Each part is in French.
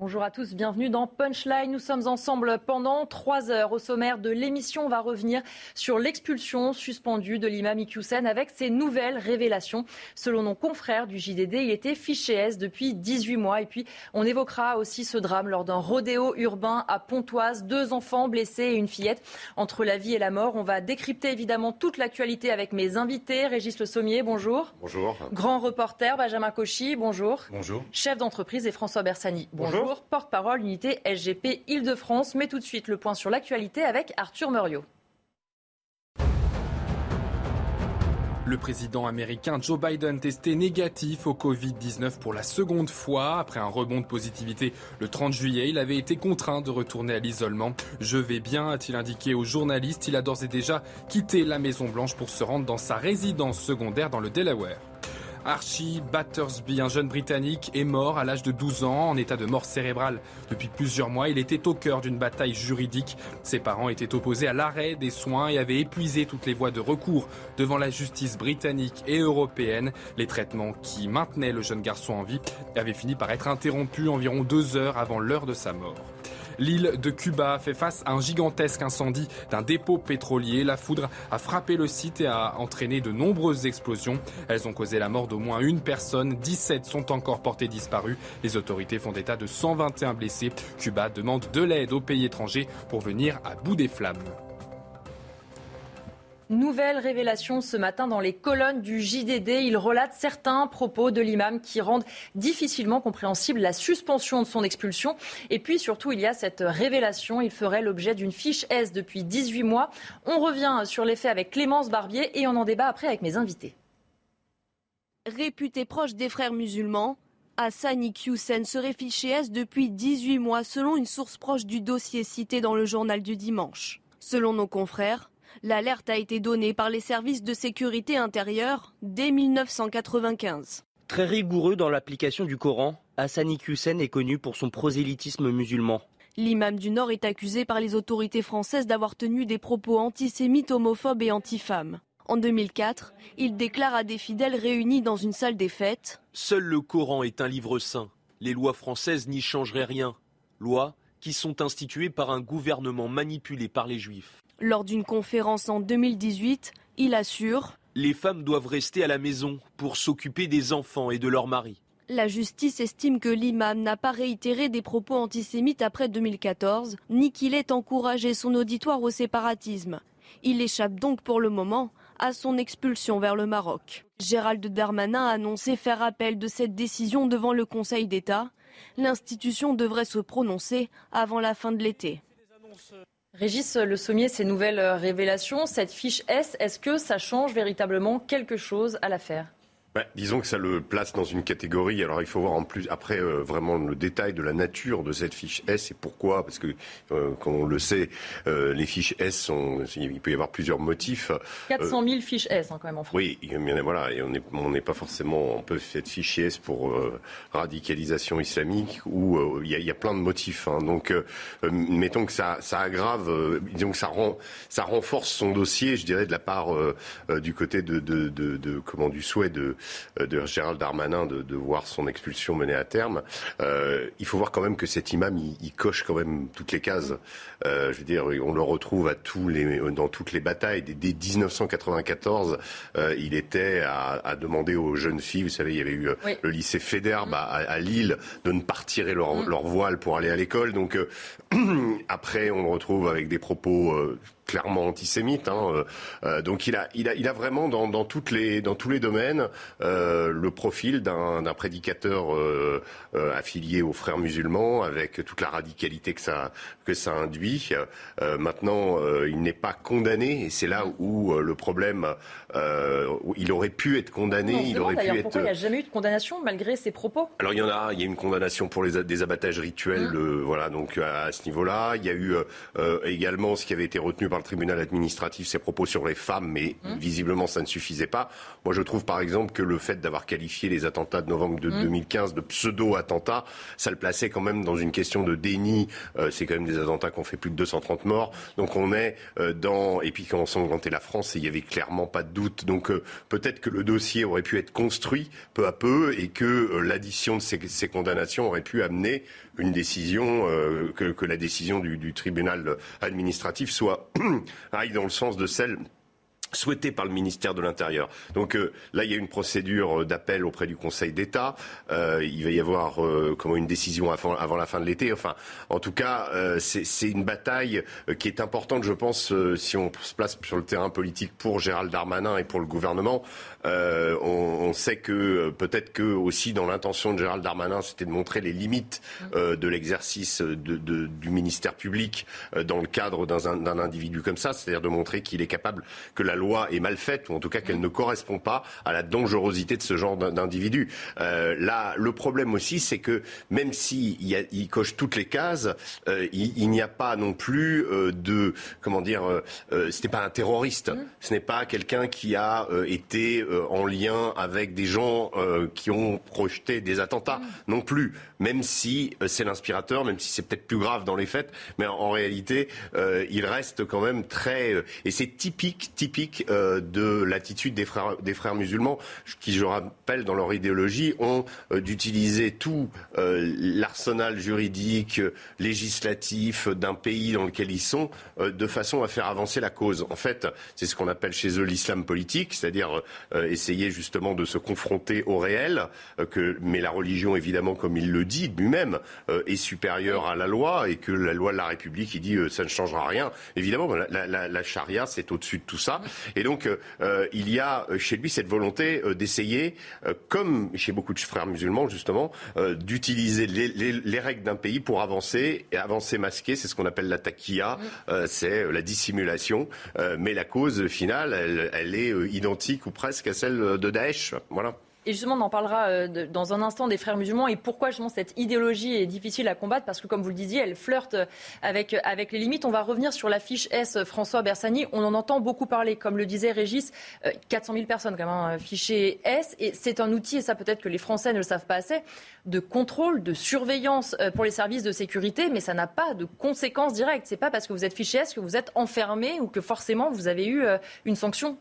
Bonjour à tous, bienvenue dans Punchline. Nous sommes ensemble pendant trois heures. Au sommaire de l'émission, on va revenir sur l'expulsion suspendue de l'imam Iqiyoussen avec ses nouvelles révélations. Selon nos confrères du JDD, il était fiché S depuis 18 mois. Et puis, on évoquera aussi ce drame lors d'un rodéo urbain à Pontoise. Deux enfants blessés et une fillette entre la vie et la mort. On va décrypter évidemment toute l'actualité avec mes invités. Régis Le Sommier, bonjour. Bonjour. Grand reporter, Benjamin Cauchy, bonjour. Bonjour. Chef d'entreprise et François Bersani, bonjour porte-parole unité SGP Île-de-France. Mais tout de suite, le point sur l'actualité avec Arthur Muriot. Le président américain Joe Biden testé négatif au Covid-19 pour la seconde fois. Après un rebond de positivité le 30 juillet, il avait été contraint de retourner à l'isolement. Je vais bien, a-t-il indiqué aux journalistes. Il a d'ores et déjà quitté la Maison-Blanche pour se rendre dans sa résidence secondaire dans le Delaware. Archie Battersby, un jeune Britannique, est mort à l'âge de 12 ans en état de mort cérébrale. Depuis plusieurs mois, il était au cœur d'une bataille juridique. Ses parents étaient opposés à l'arrêt des soins et avaient épuisé toutes les voies de recours devant la justice britannique et européenne. Les traitements qui maintenaient le jeune garçon en vie avaient fini par être interrompus environ deux heures avant l'heure de sa mort. L'île de Cuba fait face à un gigantesque incendie d'un dépôt pétrolier. La foudre a frappé le site et a entraîné de nombreuses explosions. Elles ont causé la mort d'au moins une personne. 17 sont encore portés disparus. Les autorités font état de 121 blessés. Cuba demande de l'aide aux pays étrangers pour venir à bout des flammes. Nouvelle révélation ce matin dans les colonnes du JDD. Il relate certains propos de l'imam qui rendent difficilement compréhensible la suspension de son expulsion. Et puis surtout, il y a cette révélation. Il ferait l'objet d'une fiche S depuis 18 mois. On revient sur les faits avec Clémence Barbier et on en débat après avec mes invités. Réputé proche des frères musulmans, Hassan Iqiyoussen serait fiché S depuis 18 mois selon une source proche du dossier cité dans le journal du dimanche. Selon nos confrères, L'alerte a été donnée par les services de sécurité intérieure dès 1995. Très rigoureux dans l'application du Coran, Hassani Hussein est connu pour son prosélytisme musulman. L'imam du Nord est accusé par les autorités françaises d'avoir tenu des propos antisémites, homophobes et antifemmes. En 2004, il déclare à des fidèles réunis dans une salle des fêtes Seul le Coran est un livre saint. Les lois françaises n'y changeraient rien. Lois qui sont instituées par un gouvernement manipulé par les juifs. Lors d'une conférence en 2018, il assure Les femmes doivent rester à la maison pour s'occuper des enfants et de leurs maris. La justice estime que l'imam n'a pas réitéré des propos antisémites après 2014, ni qu'il ait encouragé son auditoire au séparatisme. Il échappe donc pour le moment à son expulsion vers le Maroc. Gérald Darmanin a annoncé faire appel de cette décision devant le Conseil d'État. L'institution devrait se prononcer avant la fin de l'été. Régis Le Sommier, ces nouvelles révélations, cette fiche S, est-ce que ça change véritablement quelque chose à l'affaire? Bah, disons que ça le place dans une catégorie. Alors il faut voir en plus après euh, vraiment le détail de la nature de cette fiche S et pourquoi. Parce que euh, comme on le sait, euh, les fiches S sont, il peut y avoir plusieurs motifs. 400 000 fiches S hein, quand même en France. Oui, mais voilà, et on n'est pas forcément, on peut faire fiche S pour radicalisation islamique ou il y, a plein de motifs. Hein. donc mettons que ça, ça aggrave, disons que ça rend, ça renforce son dossier, je dirais de la part du côté de, de, de, de comment du souhait de euh, de Gérald Darmanin de, voir son expulsion menée à terme. Euh, il faut voir quand même que cet imam, il, coche quand même toutes les cases. Euh, je veux dire, on le retrouve à tous les, dans toutes les batailles. Dès, 1994, il était à, demander aux jeunes filles, vous savez, il y avait eu le lycée Féderbe à, Lille, de ne pas tirer leur, mm. leur voile pour aller à l'école. Donc après, on le retrouve avec des propos clairement antisémite. Hein, euh, euh, donc il a, il a, il a vraiment dans, dans toutes les, dans tous les domaines euh, le profil d'un, prédicateur euh, affilié aux frères musulmans, avec toute la radicalité que ça, que ça induit. maintenant, il n'est pas condamné, et c'est là où le problème, il aurait pu être condamné. il aurait pu être. Pourquoi il n'y a jamais eu de condamnation malgré ses propos Alors il y en a, il y a une condamnation pour les des abattages rituels, mmh. voilà, donc à, à ce niveau-là. Il y a eu également ce qui avait été retenu par le tribunal administratif ses propos sur les femmes, mais mmh. visiblement ça ne suffisait pas. Moi, je trouve par exemple que le fait d'avoir qualifié les attentats de novembre de 2015 mmh. de pseudo-attentats, ça le plaçait quand même dans une question de déni. Euh, c'est quand même des attentats qui ont fait plus de 230 morts. Donc on est euh, dans... Et puis quand on s'engrantait la France, il n'y avait clairement pas de doute. Donc euh, peut-être que le dossier aurait pu être construit peu à peu et que l'addition de ces, ces, condamnations aurait pu amener une décision, que, que, la décision du, tribunal administratif soit aille dans le sens de celle souhaité par le ministère de l'Intérieur. Donc euh, là, il y a une procédure euh, d'appel auprès du Conseil d'État. Euh, il va y avoir euh, une décision avant, avant, la fin de l'été. Enfin, en tout cas, euh, c'est une bataille qui est importante, je pense, si on se place sur le terrain politique pour Gérald Darmanin et pour le gouvernement. On, on, sait que peut-être que aussi dans l'intention de Gérald Darmanin, c'était de montrer les limites de l'exercice de, de, du ministère public dans le cadre d'un individu comme ça, c'est-à-dire de montrer qu'il est capable que la loi est mal faite, ou en tout cas qu'elle ne correspond pas à la dangerosité de ce genre d'individu. Euh, là, le problème aussi, c'est que même s'il si il coche toutes les cases, euh, il, il n'y a pas non plus euh, de comment dire, euh, euh ce n'est pas un terroriste, mmh. ce n'est pas quelqu'un qui a euh, été euh, en lien avec des gens qui ont projeté des attentats mmh. non plus. Même si c'est l'inspirateur, même si c'est peut-être plus grave dans les faits, mais en, en réalité, il reste quand même très et c'est typique, typique euh, de l'attitude des frères, des frères musulmans, qui, je rappelle, dans leur idéologie, ont euh, d'utiliser tout euh, l'arsenal juridique, législatif d'un pays dans lequel ils sont, de façon à faire avancer la cause. En fait, c'est ce qu'on appelle chez eux l'islam politique, c'est-à-dire essayer justement de se confronter au réel, que, mais la religion, évidemment, comme il le dit lui-même, est supérieure à la loi et que la loi de la République, il dit ça ne changera rien. Évidemment, la, la, la, la charia, c'est au-dessus de tout ça. Et donc, euh, il y a chez lui cette volonté euh, d'essayer, euh, comme chez beaucoup de frères musulmans justement, d'utiliser les, les, les, règles d'un pays pour avancer et avancer masqué. C'est ce qu'on appelle la taquilla, c'est la dissimulation. mais la cause finale, elle, elle est identique ou presque à celle de Daesh. Voilà. Et justement, on en parlera euh, dans un instant des frères musulmans et pourquoi justement cette idéologie est difficile à combattre parce que, comme vous le disiez, elle flirte avec, avec les limites. On va revenir sur la fiche S François Bersani. On en entend beaucoup parler. Comme le disait Régis, 400 euh, 000 personnes quand même, hein, fiché S. Et c'est un outil, et ça peut-être que les Français ne le savent pas assez, de contrôle, de surveillance euh, pour les services de sécurité, mais ça n'a pas de conséquences directes. C'est pas parce que vous êtes fiché S que vous êtes enfermé ou que forcément vous avez eu une sanction.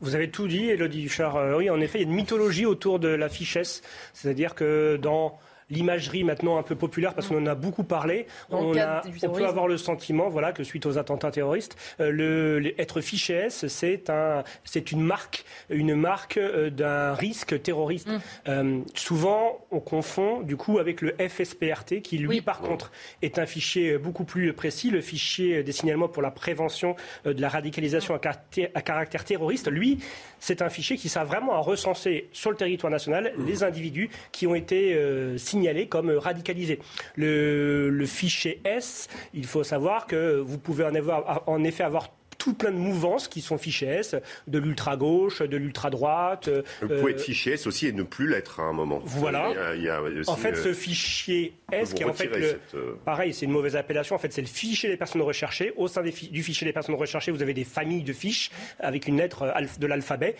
Vous avez tout dit, Elodie Duchard. Oui, en effet, il y a une mythologie autour de la fichesse. C'est-à-dire que dans l'imagerie maintenant un peu populaire parce qu'on en a beaucoup parlé. On, a, on, peut avoir le sentiment voilà, que suite aux attentats terroristes, euh, le, être fiché S, c'est un, une marque, une marque euh, d'un risque terroriste. Mm. Euh, souvent, on confond du coup avec le FSPRT qui, lui, oui. par contre, est un fichier beaucoup plus précis, le fichier des signalements pour la prévention euh, de la radicalisation à, caractère, à caractère terroriste. Lui, c'est un fichier qui sert vraiment à recenser sur le territoire national les individus qui ont été euh, signalés comme radicalisés. Le, le, fichier S, il faut savoir que vous pouvez en, avoir, en effet avoir tout plein de mouvances qui sont fichées S, de l'ultra-gauche, de l'ultra-droite. Vous pouvez être fiché S aussi et ne plus l'être à un moment. Voilà. Il y a, il y a aussi, en fait, ce fichier S, qui est en fait le, cette... Euh, pareil, c'est une mauvaise appellation. En fait, c'est le fichier des personnes recherchées. Au sein des du fichier des personnes recherchées, vous avez des familles de fiches avec une lettre de l'alphabet.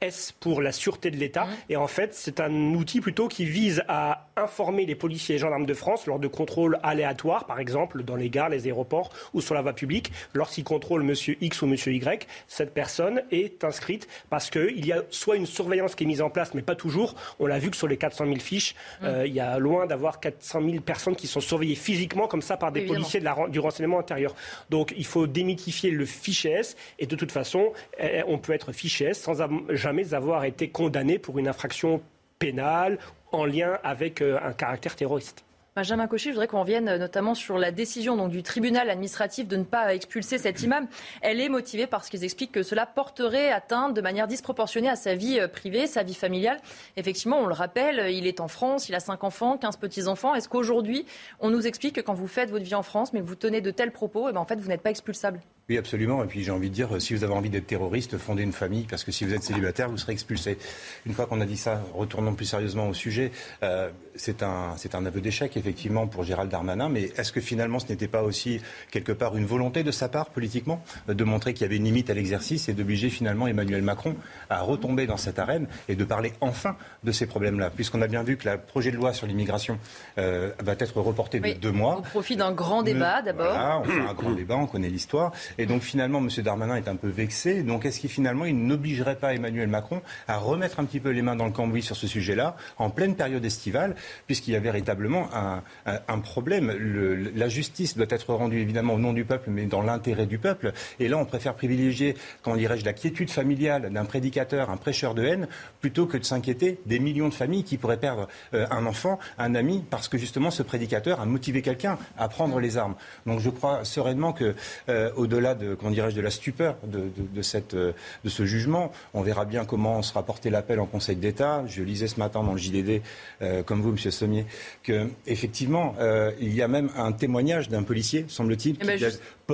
S pour la sûreté de l'État. Mmh. Et en fait, c'est un outil plutôt qui vise à informer les policiers et gendarmes de France lors de contrôles aléatoires, par exemple dans les gares, les aéroports ou sur la voie publique, lorsqu'ils contrôlent Monsieur X ou Monsieur Y, cette personne est inscrite parce qu'il y a soit une surveillance qui est mise en place, mais pas toujours. On l'a vu que sur les 400 000 fiches, mmh. euh, il y a loin d'avoir 400 000 personnes qui sont surveillées physiquement comme ça par des Évidemment. policiers de la, du renseignement intérieur. Donc il faut démythifier le fichier S et de toute façon, eh, on peut être fiché S sans jamais avoir été condamné pour une infraction pénale en lien avec euh, un caractère terroriste. Benjamin Cauchy, je voudrais qu'on revienne notamment sur la décision donc, du tribunal administratif de ne pas expulser cet imam. Elle est motivée parce qu'ils expliquent que cela porterait atteinte de manière disproportionnée à sa vie euh, privée, sa vie familiale. Effectivement, on le rappelle, il est en France, il a 5 enfants, 15 petits-enfants. Est-ce qu'aujourd'hui, on nous explique que quand vous faites votre vie en France, mais que vous tenez de tels propos, et eh ben, en fait, vous n'êtes pas expulsable? Oui, absolument. Et puis j'ai envie de dire, si vous avez envie d'être terroriste, fondez une famille, parce que si vous êtes célibataire, vous serez expulsé. Une fois qu'on a dit ça, retournons plus sérieusement au sujet. Euh, c'est un, c'est un aveu d'échec, effectivement, pour Gérald Darmanin. Mais est-ce que finalement, ce n'était pas aussi quelque part une volonté de sa part, politiquement, de montrer qu'il y avait une limite à l'exercice et d'obliger finalement Emmanuel Macron à retomber dans cette arène et de parler enfin de ces problèmes-là, puisqu'on a bien vu que le projet de loi sur l'immigration euh, va être reporté de deux mois. Au profit d'un grand débat, d'abord. Voilà, on fait un grand débat, on connaît l'histoire. Et donc finalement, M. Darmanin est un peu vexé. Donc est-ce qu'il finalement, il n'obligerait pas Emmanuel Macron à remettre un petit peu les mains dans le cambouis sur ce sujet-là, en pleine période estivale, puisqu'il y a véritablement un, un, problème. Le, la justice doit être rendue évidemment au nom du peuple, mais dans l'intérêt du peuple. Et là, on préfère privilégier, comment dirais-je, la quiétude familiale d'un prédicateur, un prêcheur de haine, plutôt que de s'inquiéter des millions de familles qui pourraient perdre euh, un enfant, un ami, parce que justement ce prédicateur a motivé quelqu'un à prendre les armes. Donc je crois sereinement que, euh, au-delà de, dirais-je, de la stupeur de, cette, euh, de ce jugement. On verra bien comment sera porté l'appel en Conseil d'État. Je lisais ce matin dans le JDD, euh, comme vous, Monsieur Sommier, que effectivement, euh, il y a même un témoignage d'un policier, semble-t-il, eh ben,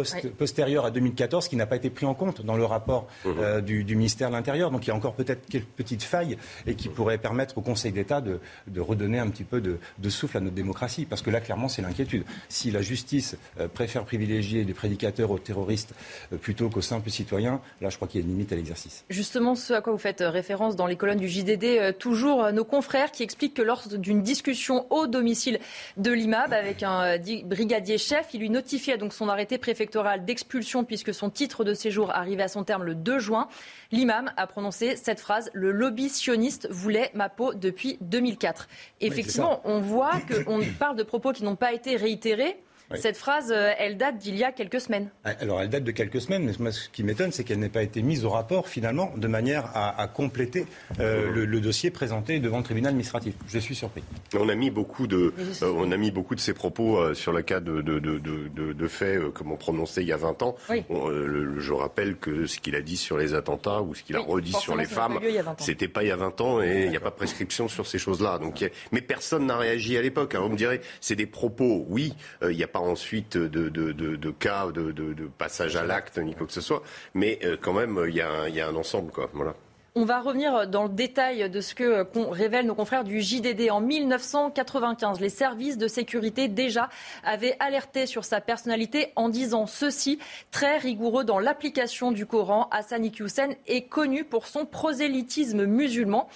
qui, postérieur à 2014 qui n'a pas été pris en compte dans le rapport mmh. euh, du, ministère de l'Intérieur. Donc il y a encore peut-être quelques petites failles et qui pourraient permettre au Conseil d'État de, redonner un petit peu de, souffle à notre démocratie. Parce que là, clairement, c'est l'inquiétude. Si la justice euh, préfère privilégier les prédicateurs aux terroristes euh, plutôt qu'aux simples citoyens, là, je crois qu'il y a une limite à l'exercice. Justement, ce à quoi vous faites référence dans les colonnes du JDD, toujours nos confrères qui expliquent que lors d'une discussion au domicile de l'IMAB avec un brigadier chef, il lui notifiait donc son arrêté d'expulsion puisque son titre de séjour arrivait à son terme le 2 juin. L'imam a prononcé cette phrase Le lobby sioniste voulait ma peau depuis 2004. Effectivement, on voit qu'on parle de propos qui n'ont pas été réitérés. Cette phrase, euh, elle date d'il y a quelques semaines. Ah, alors, elle date de quelques semaines, mais ce qui m'étonne, c'est qu'elle n'ait pas été mise au rapport, finalement, de manière à, compléter euh, le, dossier présenté devant le tribunal administratif. Je suis surpris. On a mis beaucoup de, euh, on a mis beaucoup de ces propos sur le cas de, de, de, faits, comme on prononçait il y a 20 ans. je rappelle que ce qu'il a dit sur les attentats ou ce qu'il a redit sur les femmes, c'était pas il y a 20 ans et il n'y a pas de prescription sur ces choses-là. Donc, mais personne n'a réagi à l'époque. Alors, on me dirait, c'est des propos, oui, il n'y a pas ensuite de, de, de, cas de, passage à l'acte ni quoi que ce soit, mais euh, quand même, il y, a, y a un ensemble. Quoi. Voilà. On va revenir dans le détail de ce que révèlent nos confrères du JDD. En 1995, les services de sécurité déjà avaient alerté sur sa personnalité en disant ceci, très rigoureux dans l'application du Coran, Hassan Iqiyoussen est connu pour son prosélytisme musulman.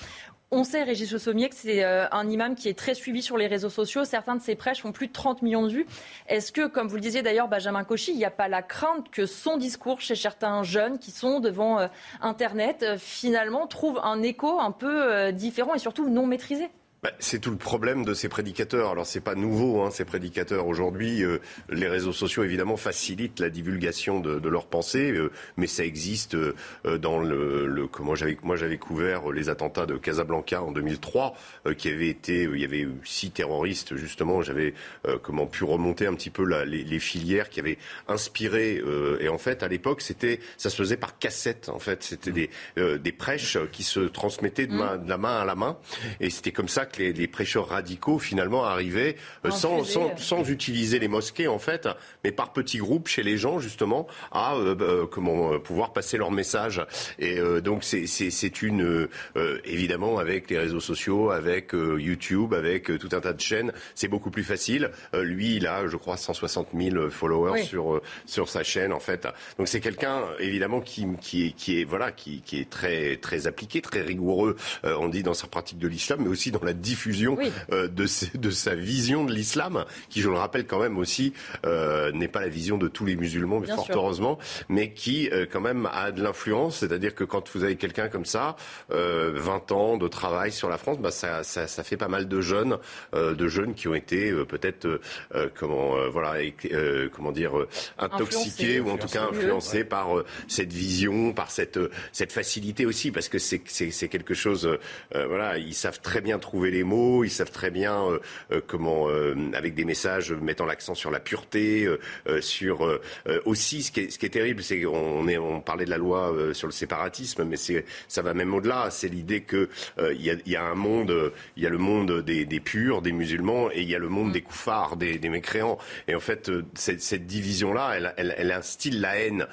On sait, Régis Sommier, que c'est euh, un imam qui est très suivi sur les réseaux sociaux. Certains de ses prêches font plus de 30 millions de vues. Est-ce que, comme vous le disiez d'ailleurs, Benjamin Cauchy, il n'y a pas la crainte que son discours chez certains jeunes qui sont devant euh, Internet, euh, finalement, trouve un écho un peu différent et surtout non maîtrisé? Bah, c'est tout le problème de ces prédicateurs. Alors c'est pas nouveau, hein, ces prédicateurs aujourd'hui. Euh, les réseaux sociaux évidemment facilitent la divulgation de, de leurs pensées, euh, mais ça existe euh, dans le, le comment j'avais moi j'avais couvert les attentats de Casablanca en 2003, qui avait été, il y avait six terroristes justement. J'avais comment pu remonter un petit peu la, les, les, filières qui avaient inspiré. et en fait à l'époque c'était, ça se faisait par cassette. En fait c'était des des prêches qui se transmettaient de, main, de la main à la main, et c'était comme ça que les, prêcheurs radicaux finalement arrivaient euh, sans, sans, sans, utiliser les mosquées en fait, mais par petits groupes chez les gens justement à euh, bah, comment pouvoir passer leur message. Et euh, donc c'est une évidemment avec les réseaux sociaux, avec YouTube, avec tout un tas de chaînes, c'est beaucoup plus facile. lui, il a, je crois, 160 000 followers sur sur sa chaîne en fait. Donc c'est quelqu'un évidemment qui qui est qui est voilà qui, qui est très très appliqué, très rigoureux. on dit dans sa pratique de l'islam, mais aussi dans la diffusion euh, de, de, sa vision de l'islam, qui, je le rappelle quand même aussi, euh, n'est pas la vision de tous les musulmans, mais fort heureusement, mais qui euh, quand même a de l'influence. C'est-à-dire que quand vous avez quelqu'un comme ça, 20 ans de travail sur la France, bah, ça, ça, ça, fait pas mal de jeunes, de jeunes qui ont été peut-être comment voilà comment dire intoxiqués ou en tout cas influencés par cette vision, par cette cette facilité aussi, parce que c'est c'est quelque chose. voilà, ils savent très bien trouver trouver les mots, ils savent très bien comment, avec des messages mettant l'accent sur la pureté, sur aussi ce qui est, ce qui est terrible, c'est qu'on est, on parlait de la loi sur le séparatisme, mais c'est, ça va même au-delà. C'est l'idée que il y a, y, a, un monde, il y a le monde des, des, purs, des musulmans, et il y a le monde des koufars, des, des mécréants. Et en fait, cette, cette division-là, elle, elle, elle, instille la haine.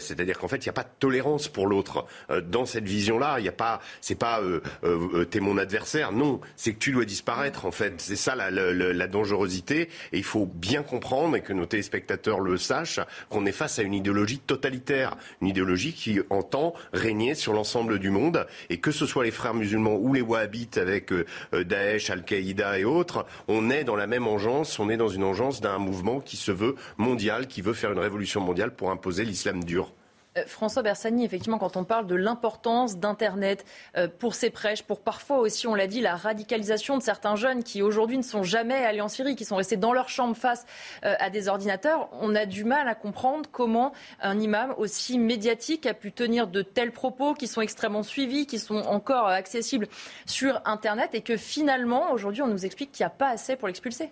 c'est-à-dire qu'en fait, il n'y a pas de tolérance pour l'autre. dans cette vision-là, il n'y a pas, c'est pas euh, euh, t'es mon adversaire. Non, c'est que tu dois disparaître. En fait, c'est ça la, la, la, dangerosité. Et il faut bien comprendre et que nos téléspectateurs le sachent qu'on est face à une idéologie totalitaire, une idéologie qui entend régner sur l'ensemble du monde. Et que ce soit les frères musulmans ou les wahhabites avec euh, Daesh, Al-Qaïda et autres, on est dans la même engeance. On est dans une engeance d'un mouvement qui se veut mondial, qui veut faire une révolution mondiale pour imposer l'islam dur. Euh, François Bersani, effectivement, quand on parle de l'importance d'Internet euh, pour ces prêches, pour parfois aussi, on l'a dit, la radicalisation de certains jeunes qui aujourd'hui ne sont jamais allés en Syrie, qui sont restés dans leur chambre face euh, à des ordinateurs, on a du mal à comprendre comment un imam aussi médiatique a pu tenir de tels propos qui sont extrêmement suivis, qui sont encore accessibles sur Internet et que finalement, aujourd'hui, on nous explique qu'il n'y a pas assez pour l'expulser.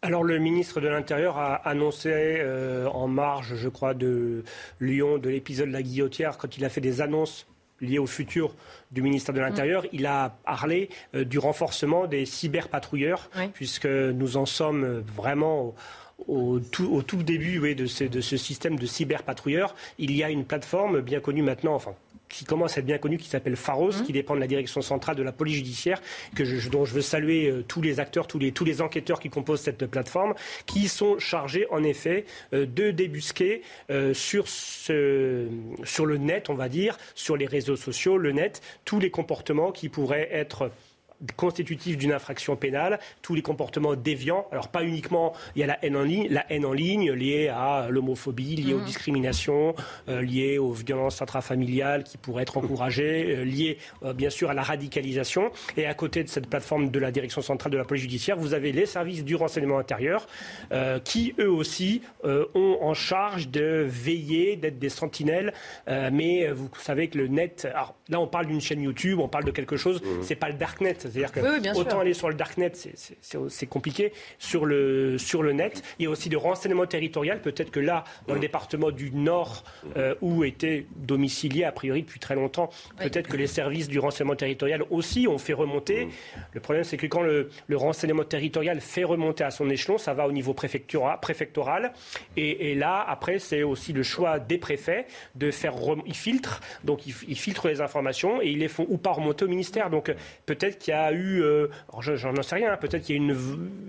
Alors le ministre de l'Intérieur a annoncé euh, en marge, je crois, de Lyon, de l'épisode de la guillotière, quand il a fait des annonces liées au futur du ministère de l'Intérieur, mm. il a parlé euh, du renforcement des cyberpatrouilleurs, puisque nous en sommes vraiment au tout, début de, ce, de ce système de cyberpatrouilleurs. Il y a une plateforme bien connue maintenant, enfin qui commence à être bien connu, qui s'appelle Pharos, mmh. qui dépend de la direction centrale de la police judiciaire, que je, dont je veux saluer euh, tous les acteurs, tous les, tous les enquêteurs qui composent cette plateforme, qui sont chargés en effet euh, de débusquer euh, sur, ce, sur le net, on va dire, sur les réseaux sociaux, le net, tous les comportements qui pourraient être constitutif d'une infraction pénale, tous les comportements déviants. Alors pas uniquement, il y a la haine en ligne, la haine en ligne liée à l'homophobie, liée aux mmh. discriminations, euh, liée aux violences intrafamiliales qui pourraient être encouragées, euh, liées euh, bien sûr à la radicalisation. Et à côté de cette plateforme de la direction centrale de la police judiciaire, vous avez les services du renseignement intérieur qui eux aussi ont en charge de veiller, d'être des sentinelles. mais vous savez que le net, alors là on parle d'une chaîne YouTube, on parle de quelque chose, mmh. c'est pas le darknet, c'est-à-dire que autant aller sur le darknet, c'est compliqué. Sur le, sur le net, il y a aussi de renseignement territorial. Peut-être que là, dans le département du Nord, euh, où était domicilié a priori depuis très longtemps, peut-être que les services du renseignement territorial aussi ont fait remonter. Le problème, c'est que quand le, renseignement territorial fait remonter à son échelon, ça va au niveau préfectoral. Et, là, après, c'est aussi le choix des préfets de faire. Ils filtrent, donc ils, ils filtrent les informations et ils les font ou pas remonter au ministère. Donc peut-être qu'il y a eu, euh, j'en sais rien, peut-être qu'il y a une,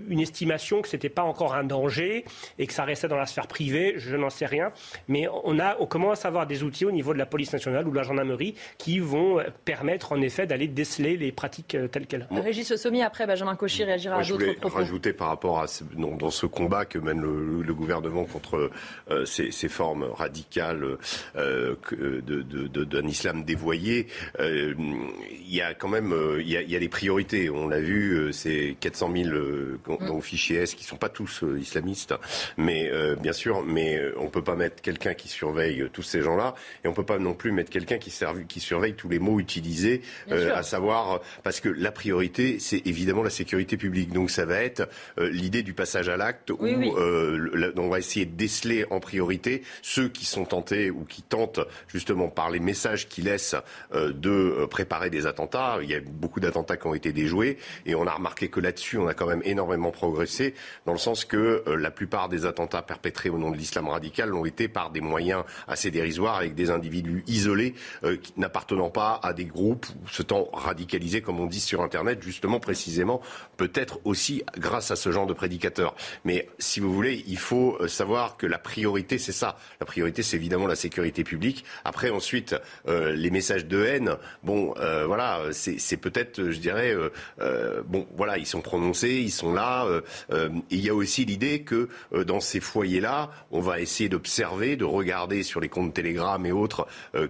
une estimation que ce n'était pas encore un danger et que ça restait dans la sphère privée, je n'en sais rien. Mais on, a, on commence à avoir des outils au niveau de la police nationale ou de la gendarmerie qui vont permettre en effet d'aller déceler les pratiques euh, telles quelles. Régis Sommier, après Benjamin Cauchy réagira à d'autres propos. rajouter par rapport à dans, ce combat que mène le, gouvernement contre euh, ces, formes radicales d'un islam dévoyé, il y a quand même il y a, y a des priorités. On l'a vu, euh, c'est 400 000 euh, mm. au fichier S qui sont pas tous euh, islamistes, mais bien sûr, mais on peut pas mettre quelqu'un qui surveille tous ces gens-là, et on peut pas non plus mettre quelqu'un qui, qui, surveille tous les mots utilisés, à savoir parce que la priorité, c'est évidemment la sécurité publique. Donc ça va être l'idée du passage à l'acte où on va essayer de déceler en priorité ceux qui sont tentés ou qui tentent justement par les messages qu'ils laissent de préparer des attentats. Il y a beaucoup d'attentats qui ont été déjoués. Et on a remarqué que là-dessus, on a quand même énormément progressé, dans le sens que euh, la plupart des attentats perpétrés au nom de l'islam radical l'ont été par des moyens assez dérisoires, avec des individus isolés, euh, n'appartenant pas à des groupes, se temps radicalisés, comme on dit sur Internet, justement, précisément, peut-être aussi grâce à ce genre de prédicateurs. Mais si vous voulez, il faut euh, savoir que la priorité, c'est ça. La priorité, c'est évidemment la sécurité publique. Après, ensuite, les messages de haine, bon, voilà, c'est peut-être, je dirais, euh, euh, bon, voilà, ils sont prononcés, ils sont là. Euh, il y a aussi l'idée que dans ces foyers-là, on va essayer d'observer, de regarder sur les comptes Telegram et autres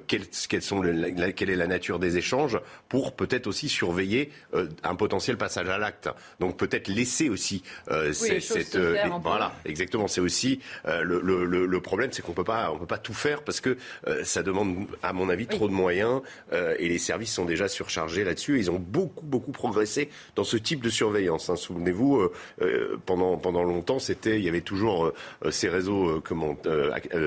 quelles, sont quelle est la nature des échanges pour peut-être aussi surveiller un potentiel passage à l'acte. Donc peut-être laisser aussi cette, voilà, exactement. C'est aussi le, problème, c'est qu'on peut pas, on peut pas tout faire parce que ça demande, à mon avis, trop de moyens. Et les services sont déjà surchargés là-dessus. Ils ont beaucoup, beaucoup progressé dans ce type de surveillance. Hein. Souvenez-vous, pendant, pendant longtemps, c'était, il y avait toujours ces réseaux comment,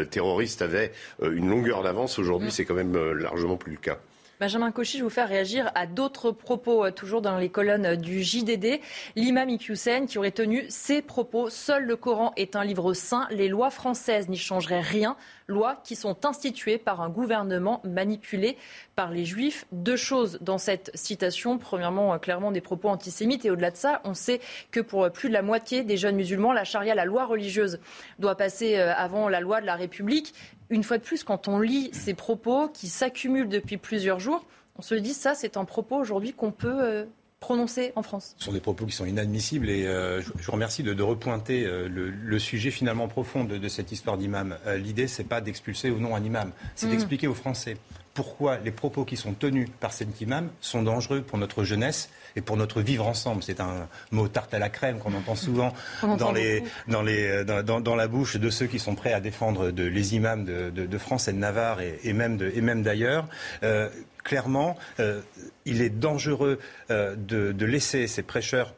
terroristes avaient une longueur d'avance. Aujourd'hui, mm. c'est quand même largement plus le cas. Benjamin Cauchy, je vais vous faire réagir à d'autres propos, euh, toujours dans les colonnes du JDD. L'imam Iqiyoussen qui aurait tenu ces propos Seul le Coran est un livre saint, les lois françaises n'y changeraient rien lois qui sont instituées par un gouvernement manipulé par les juifs. Deux choses dans cette citation. Premièrement, euh, clairement des propos antisémites. Et au-delà de ça, on sait que pour plus de la moitié des jeunes musulmans, la charia, la loi religieuse, doit passer euh, avant la loi de la République. Une fois de plus, quand on lit ces propos qui s'accumulent depuis plusieurs jours, on se dit ça, c'est un propos aujourd'hui qu'on peut euh, prononcés en France. Ce sont des propos qui sont inadmissibles et euh, je, vous remercie de, repointer euh, le, sujet finalement profond de, cette histoire d'imam. Euh, l'idée, c'est pas d'expulser ou non un imam, c'est mm. d'expliquer aux Français pourquoi les propos qui sont tenus par cet imam sont dangereux pour notre jeunesse et pour notre vivre ensemble. C'est un mot tarte à la crème qu'on entend souvent dans, les, dans, les, dans, la bouche de ceux qui sont prêts à défendre de, les imams de, France et de Navarre et, même d'ailleurs clairement, euh, il est dangereux euh, de, laisser ces prêcheurs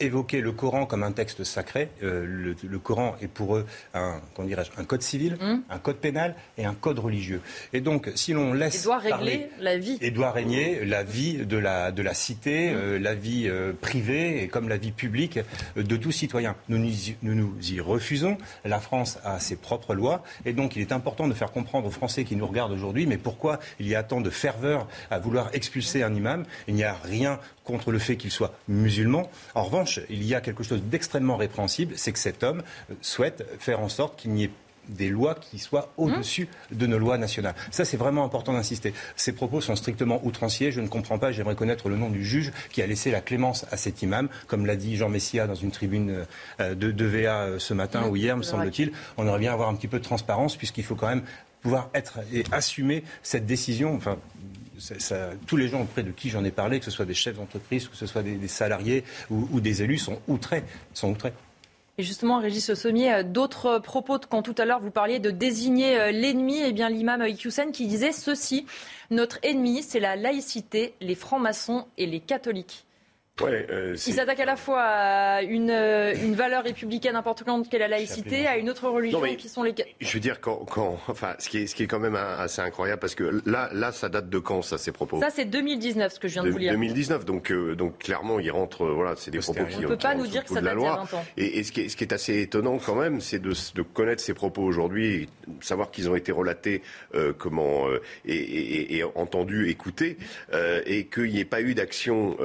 évoquer le Coran comme un texte sacré. Euh, le, Coran est pour eux un, un code civil, hum. un code pénal et un code religieux. Et donc, si l'on laisse. Il doit régler la vie. Et doit régner la vie de la, de la cité, hum. euh, la vie euh, privée et comme la vie publique de tout citoyen. Nous nous y refusons. La France a ses propres lois. Et donc, il est important de faire comprendre aux Français qui nous regardent aujourd'hui, mais pourquoi il y a tant de ferveur à vouloir expulser un imam? Il n'y a rien contre le fait qu'il soit musulman. En revanche, il y a quelque chose d'extrêmement répréhensible, c'est que cet homme euh, souhaite faire en sorte qu'il n'y ait des lois qui soient au-dessus de nos lois nationales. Ça, c'est vraiment important d'insister. Ces propos sont strictement outranciers. Je ne comprends pas. J'aimerais connaître le nom du juge qui a laissé la clémence à cet imam, comme l'a dit Jean Messia dans une tribune euh, de, VA euh, ce matin ou hier, me semble-t-il. On aurait bien avoir un petit peu de transparence, puisqu'il faut quand même pouvoir être et assumer cette décision. Enfin, tous les gens auprès de qui j'en ai parlé, que ce soit des chefs d'entreprise, que ce soit des, salariés ou, des élus, sont outrés. Sont outrés. Et justement, Régis Sommier, euh, d'autres propos, quand tout à l'heure vous parliez de désigner euh, l'ennemi, eh bien l'imam qui disait ceci Notre ennemi, c'est la laïcité, les francs-maçons et les catholiques. Euh, il s'attaque à la fois à une, euh, une valeur républicaine importante qu'est la laïcité, à une autre religion qui sont les. Je veux dire, quand, quand, enfin, ce qui, est, ce qui est quand même assez incroyable, parce que là, là, ça date de quand, ça, ces propos? Ça, c'est 2019, ce que je viens de, vous lire. 2019, donc, euh, donc clairement, il rentre, voilà, c'est des propos qui. On ne peut pas nous dire que ça date de la loi. 20 ans. Et, et, ce, qui est, ce qui est assez étonnant quand même, c'est de, de connaître ces propos aujourd'hui, savoir qu'ils ont été relatés, comment, et, et, et, entendus, écoutés, et qu'il n'y ait pas eu d'action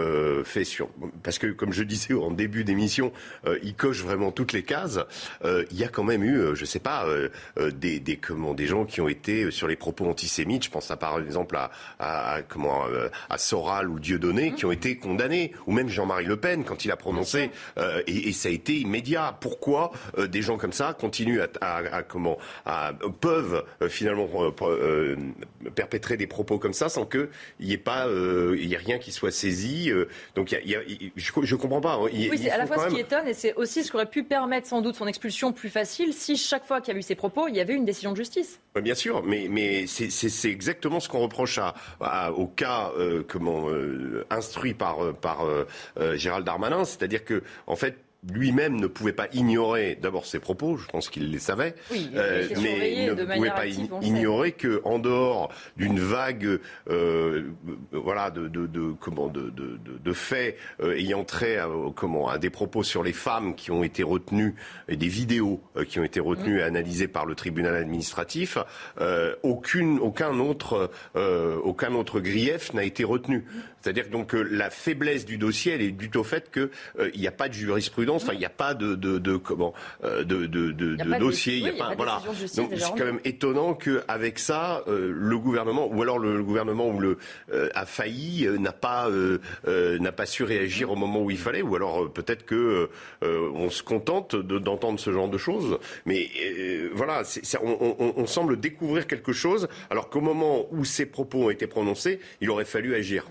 faite sur parce que comme je disais en début d'émission, euh, il coche vraiment toutes les cases. Euh, il y a quand même eu, euh, je sais pas, des, des, comment, des gens qui ont été sur les propos antisémites. Je pense à par exemple à, à, comment à Soral ou Dieudonné qui ont été condamnés, ou même Jean-Marie Le Pen quand il a prononcé. Et, et, ça a été immédiat. Pourquoi des gens comme ça continuent à, à comment peuvent finalement perpétrer des propos comme ça sans qu'il n'y ait pas, il y ait rien qui soit saisi. donc il y a, je ne comprends pas. Hein. oui, c'est à la fois ce qui étonne et c'est aussi ce qui aurait pu permettre sans doute son expulsion plus facile si chaque fois qu'il y a eu ces propos, il y avait une décision de justice. Bien sûr, mais, mais c'est exactement ce qu'on reproche à, au cas euh, comment, euh, instruit par, euh, par Gérald Darmanin, c'est-à-dire que en fait lui-même ne pouvait pas ignorer d'abord ses propos, je pense qu'il les savait, euh, mais ne pouvait pas ignorer que en dehors d'une vague, euh, voilà, de, de, de, comment, de, de, de faits euh, ayant trait à, comment, à des propos sur les femmes qui ont été retenus et des vidéos qui ont été retenues et mm. analysées par le tribunal administratif, aucune, aucun autre, aucun autre grief n'a été retenu. C'est-à-dire donc que la faiblesse du dossier, elle est due au fait qu'il n'y a pas de jurisprudence Enfin, il n'y a pas de, de, de comment euh, de, de, de, dossier. Il y a pas, voilà. Donc c'est quand même étonnant qu'avec ça, euh, le gouvernement ou alors le, gouvernement ou le euh, a failli n'a pas n'a pas su réagir au moment où il fallait, ou alors peut-être que on se contente d'entendre ce genre de choses. Mais voilà, on, on, on semble découvrir quelque chose, alors qu'au moment où ces propos ont été prononcés, il aurait fallu agir.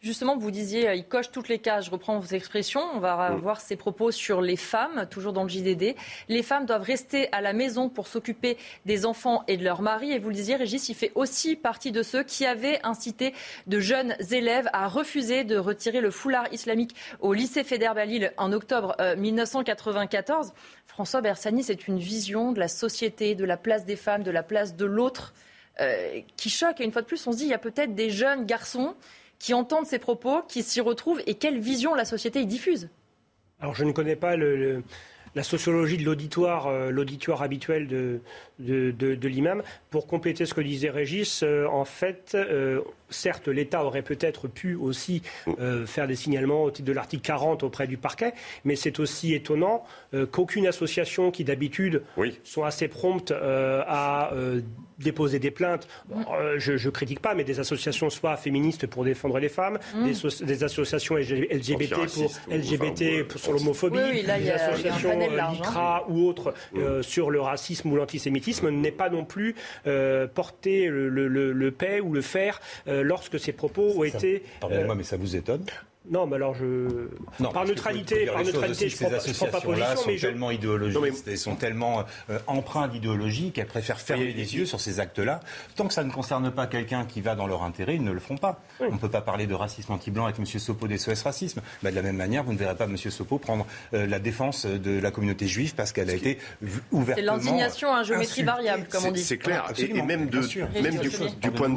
Justement, vous disiez, il coche toutes les cases. Je reprends vos expressions. On va voir ses propos sur les femmes, toujours dans le JDD. Les femmes doivent rester à la maison pour s'occuper des enfants et de leur mari. Et vous le disiez, Régis, il fait aussi partie de ceux qui avaient incité de jeunes élèves à refuser de retirer le foulard islamique au lycée Fédère-Balil en octobre 1994. Euh, François Bersani, c'est une vision de la société, de la place des femmes, de la place de l'autre euh, qui choque. Et une fois de plus, on se dit, il y a peut-être des jeunes garçons qui entendent ces propos, qui s'y retrouvent et quelle vision la société y diffuse. Alors je ne connais pas la sociologie de l'auditoire, euh, l'auditoire habituel de, de, l'imam. Pour compléter ce que disait Régis, euh, en fait, euh, certes, l'État aurait peut-être pu aussi faire des signalements au titre de l'article 40 auprès du parquet, mais c'est aussi étonnant qu'aucune association qui d'habitude sont assez promptes à déposer des plaintes. Euh, je ne critique pas, mais des associations soit féministes pour défendre les femmes, mm. des, associations LGBT pour LGBT pour, sur l'homophobie, des associations euh, LICRA ou autres euh, sur le racisme ou l'antisémitisme n'est pas non plus porter le, le, le, paix ou le faire lorsque ces propos ont été. Pardonnez-moi, mais ça vous étonne? Non, mais alors je. par neutralité, par neutralité, je ne prends, pas position. sont tellement idéologistes et sont tellement euh, empreints d'idéologie qu'elles préfèrent fermer les yeux sur ces actes-là. Tant que ça ne concerne pas quelqu'un qui va dans leur intérêt, ils ne le feront pas. On ne peut pas parler de racisme anti-blanc avec M. Sopo des SOS Racisme. de la même manière, vous ne verrez pas M. Sopo prendre euh, la défense de la communauté juive parce qu'elle a été ouvertement. C'est l'indignation à géométrie variable, comme on dit. C'est clair. et, même, de, même du, du, point de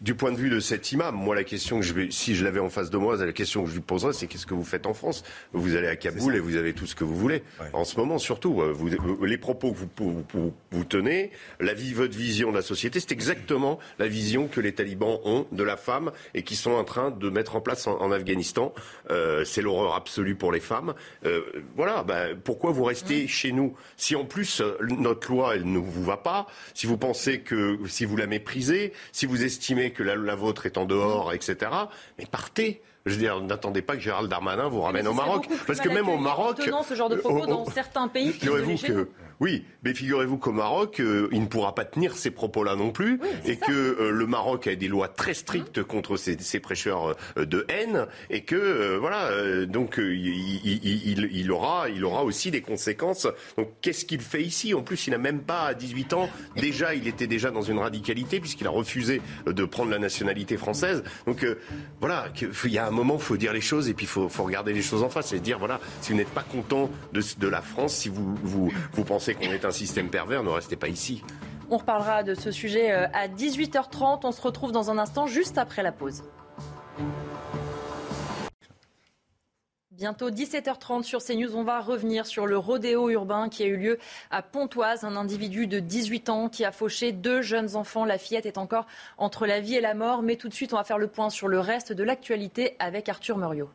du point de vue de cet imam, moi, la question que je vais, si je l'avais en face de moi, la question que je lui poserais, c'est qu'est-ce que vous faites en France? Vous allez à Kaboul et vous avez tout ce que vous voulez. En ce moment, surtout, euh, vous, les propos que vous, vous, vous, tenez, la vie, votre vision de la société, c'est exactement la vision que les talibans ont de la femme et qui sont en train de mettre en place en, Afghanistan. Euh, c'est l'horreur absolue pour les femmes. Euh, voilà, ben, pourquoi vous restez chez nous? Si en plus, euh, notre loi, elle ne vous va pas, si vous pensez que, si vous la méprisez, si vous estimez que la, la vôtre est en dehors, etc. Mais partez. Je veux dire, n'attendez pas que Gérald Darmanin vous ramène au Maroc. Parce que même au Maroc. ce genre de propos dans certains pays. Figurez-vous que. Oui, mais figurez-vous qu'au Maroc, euh, il ne pourra pas tenir ces propos-là non plus, et que euh, le Maroc a des lois très strictes mmh. contre ces, ces, prêcheurs euh, de haine, et que voilà, donc il, il, il, aura, il aura aussi des conséquences. Donc qu'est-ce qu'il fait ici? En plus, il n'a même pas à 18 ans. Déjà, il était déjà dans une radicalité puisqu'il a refusé de prendre la nationalité française. Donc voilà, il y a un moment, il faut dire les choses et puis il faut, faut, regarder les choses en face et dire voilà, si vous n'êtes pas content de, de la France, si vous, vous, vous pensez qu'on est un système pervers, ne restez pas ici. On reparlera de ce sujet euh, à 18h30. On se retrouve dans un instant, juste après la pause. Bientôt 17h30 sur CNews, on va revenir sur le rodéo urbain qui a eu lieu à Pontoise. Un individu de 18 ans qui a fauché deux jeunes enfants. La fillette est encore entre la vie et la mort. Mais tout de suite, on va faire le point sur le reste de l'actualité avec Arthur Muriot.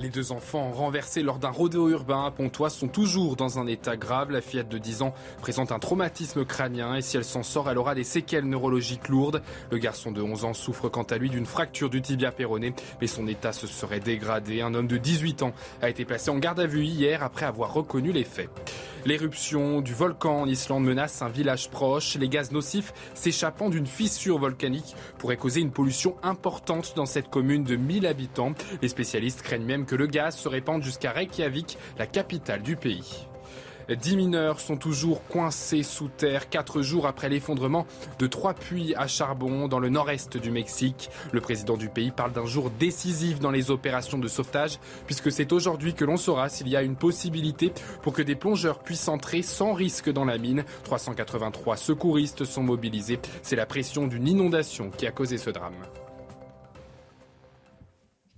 Les deux enfants renversés lors d'un rodéo urbain à Pontoise sont toujours dans un état grave. La fillette de 10 ans présente un traumatisme crânien et si elle s'en sort, elle aura des séquelles neurologiques lourdes. Le garçon de 11 ans souffre quant à lui d'une fracture du tibia péroné, mais son état se serait dégradé. Un homme de 18 ans a été placé en garde à vue hier après avoir reconnu les faits. L'éruption du volcan en Islande menace un village proche. Les gaz nocifs s'échappant d'une fissure volcanique pourraient causer une pollution importante dans cette commune de 1000 habitants. Les spécialistes craignent même que le gaz se répande jusqu'à Reykjavik, la capitale du pays. Dix mineurs sont toujours coincés sous terre quatre jours après l'effondrement de trois puits à charbon dans le nord-est du Mexique. Le président du pays parle d'un jour décisif dans les opérations de sauvetage puisque c'est aujourd'hui que l'on saura s'il y a une possibilité pour que des plongeurs puissent entrer sans risque dans la mine. 383 secouristes sont mobilisés. C'est la pression d'une inondation qui a causé ce drame.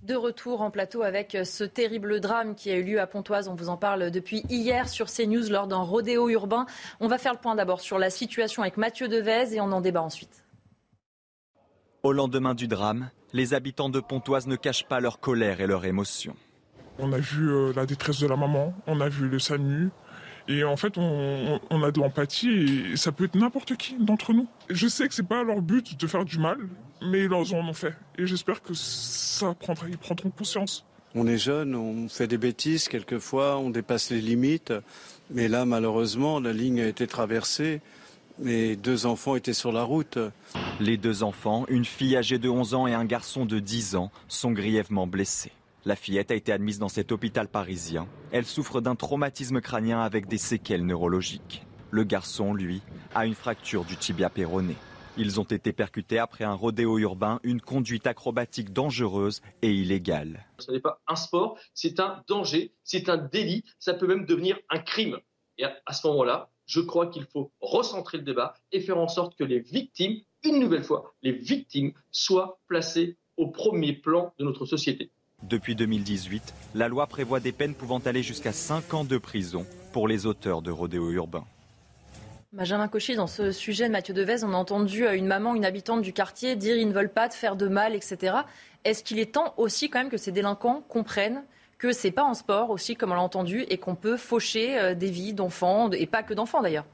De retour en plateau avec ce terrible drame qui a eu lieu à Pontoise. On vous en parle depuis hier sur CNews lors d'un rodéo urbain. On va faire le point d'abord sur la situation avec Mathieu Devez et on en débat ensuite. Au lendemain du drame, les habitants de Pontoise ne cachent pas leur colère et leur émotion. On a vu euh, la détresse de la maman, on a vu le SAMU, et en fait, on, a de l'empathie et ça peut être n'importe qui d'entre nous. Je sais que c'est pas leur but de faire du mal, mais ils en ont fait. Et j'espère que ça prendra, ils prendront conscience. On est jeune, on fait des bêtises quelquefois, on dépasse les limites. Mais là, malheureusement, la ligne a été traversée Mes deux enfants étaient sur la route. Les deux enfants, une fille âgée de 11 ans et un garçon de 10 ans, sont grièvement blessés. La fillette a été admise dans cet hôpital parisien. Elle souffre d'un traumatisme crânien avec des séquelles neurologiques. Le garçon, lui, a une fracture du tibia péroné. Ils ont été percutés après un rodéo urbain, une conduite acrobatique dangereuse et illégale. Ce n'est pas un sport, c'est un danger, c'est un délit, ça peut même devenir un crime. Et à ce moment-là, je crois qu'il faut recentrer le débat et faire en sorte que les victimes, une nouvelle fois, les victimes soient placées au premier plan de notre société. Depuis 2018, la loi prévoit des peines pouvant aller jusqu'à 5 ans de prison pour les auteurs de rodéo urbains. Benjamin Cauchy, dans ce sujet de Mathieu Devez, on a entendu euh, une maman, une habitante du quartier dire ils ne veulent pas te faire de mal, etc. Est-ce qu'il est temps aussi quand même que ces délinquants comprennent que c'est pas un sport aussi, comme on l'a entendu, et qu'on peut faucher euh, des vies d'enfants, et pas que d'enfants d'ailleurs?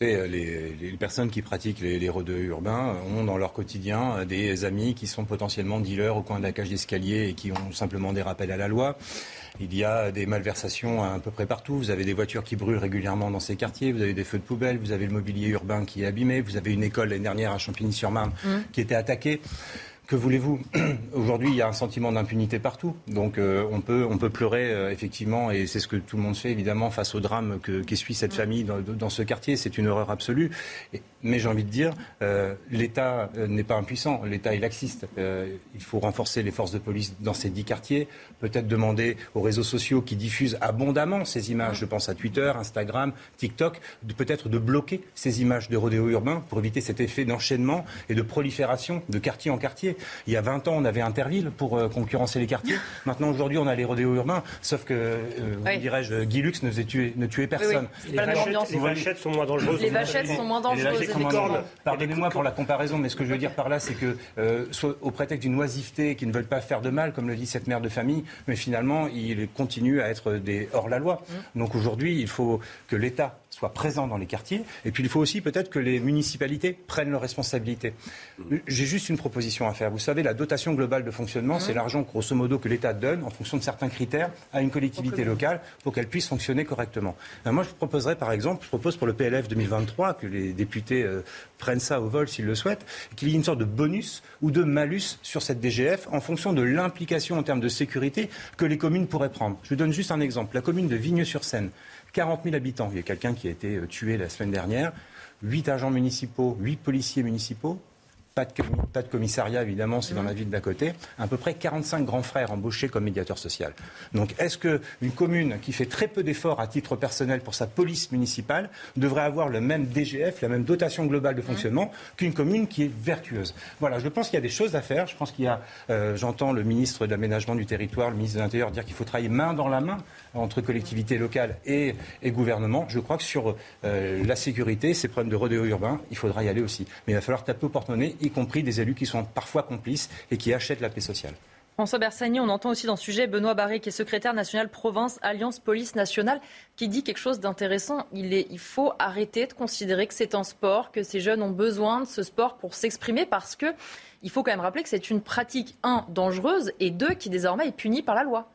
Les, les, personnes qui pratiquent les, les rodeux urbains ont dans leur quotidien des amis qui sont potentiellement dealers au coin de la cage d'escalier et qui ont simplement des rappels à la loi. Il y a des malversations à, peu près partout. Vous avez des voitures qui brûlent régulièrement dans ces quartiers. Vous avez des feux de poubelle. Vous avez le mobilier urbain qui est abîmé. Vous avez une école l'année dernière à Champigny-sur-Marne mmh. qui était attaquée. Que voulez-vous Aujourd'hui, il y a un sentiment d'impunité partout. Donc euh, on, peut, on peut pleurer, euh, effectivement, et c'est ce que tout le monde fait, évidemment, face au drame que, qu'essuie cette mmh. famille dans, dans, ce quartier. C'est une horreur absolue. Et mais j'ai envie de dire, euh, l'État euh, n'est pas impuissant, l'État est laxiste. Euh, il faut renforcer les forces de police dans ces dix quartiers, peut-être demander aux réseaux sociaux qui diffusent abondamment ces images, je pense à Twitter, Instagram, TikTok, peut-être de bloquer ces images de rodéo urbain pour éviter cet effet d'enchaînement et de prolifération de quartier en quartier. Il y a 20 ans, on avait Interville pour concurrencer les quartiers. Maintenant, aujourd'hui, on a les rodéos urbains, sauf que, dirais-je, Guy Lux ne, tué, ne tuait personne. Les, vachettes, sont moins dangereuses. Les vachettes sont moins dangereuses. Pardonnez-moi pour la comparaison, mais ce que je veux dire par là, c'est que, euh, au prétexte d'une oisiveté, qui ne veulent pas faire de mal, comme le dit cette mère de famille, mais finalement, ils continuent à être des hors-la-loi. Mmh. Donc aujourd'hui, il faut que l'État soit présent dans les quartiers. Et puis il faut aussi peut-être que les municipalités prennent leurs responsabilités. J'ai juste une proposition à faire. Vous savez, la dotation globale de fonctionnement, c'est l'argent grosso modo que l'État donne en fonction de certains critères à une collectivité locale pour qu'elle puisse fonctionner correctement. Ben, moi, je proposerais par exemple, je propose pour le PLF 2023 que les députés euh, prennent ça au vol s'ils le souhaitent, qu'il y ait une sorte de bonus ou de malus sur cette DGF en fonction de l'implication en termes de sécurité que les communes pourraient prendre. Je vous donne juste un exemple. La commune de Vigneux-sur-Seine 40 000 habitants. Il y a quelqu'un qui a été euh, tué la semaine dernière. 8 agents municipaux, 8 policiers municipaux, pas de, commissariat, évidemment, c'est dans la ville d'à côté. À peu près 45 grands frères embauchés comme médiateur social. Donc, est-ce qu'une commune qui fait très peu d'efforts à titre personnel pour sa police municipale devrait avoir le même DGF, la même dotation globale de fonctionnement qu'une commune qui est vertueuse? Voilà, je pense qu'il y a des choses à faire. Je pense qu'il y a, euh, j'entends le ministre de l'aménagement du territoire, le ministre de l'Intérieur dire qu'il faut travailler main dans la main entre collectivités locales et, gouvernement. Je crois que sur euh, la sécurité, ces problèmes de rodéo urbain, il faudra y aller aussi. Mais il va falloir taper au porte-monnaie y compris des élus qui sont parfois complices et qui achètent la paix sociale. François Bersani, on entend aussi dans ce sujet Benoît Barré, qui est secrétaire national province Alliance Police Nationale, qui dit quelque chose d'intéressant. Il, il faut arrêter de considérer que c'est un sport, que ces jeunes ont besoin de ce sport pour s'exprimer, parce que il faut quand même rappeler que c'est une pratique, un, dangereuse, et deux, qui désormais est punie par la loi,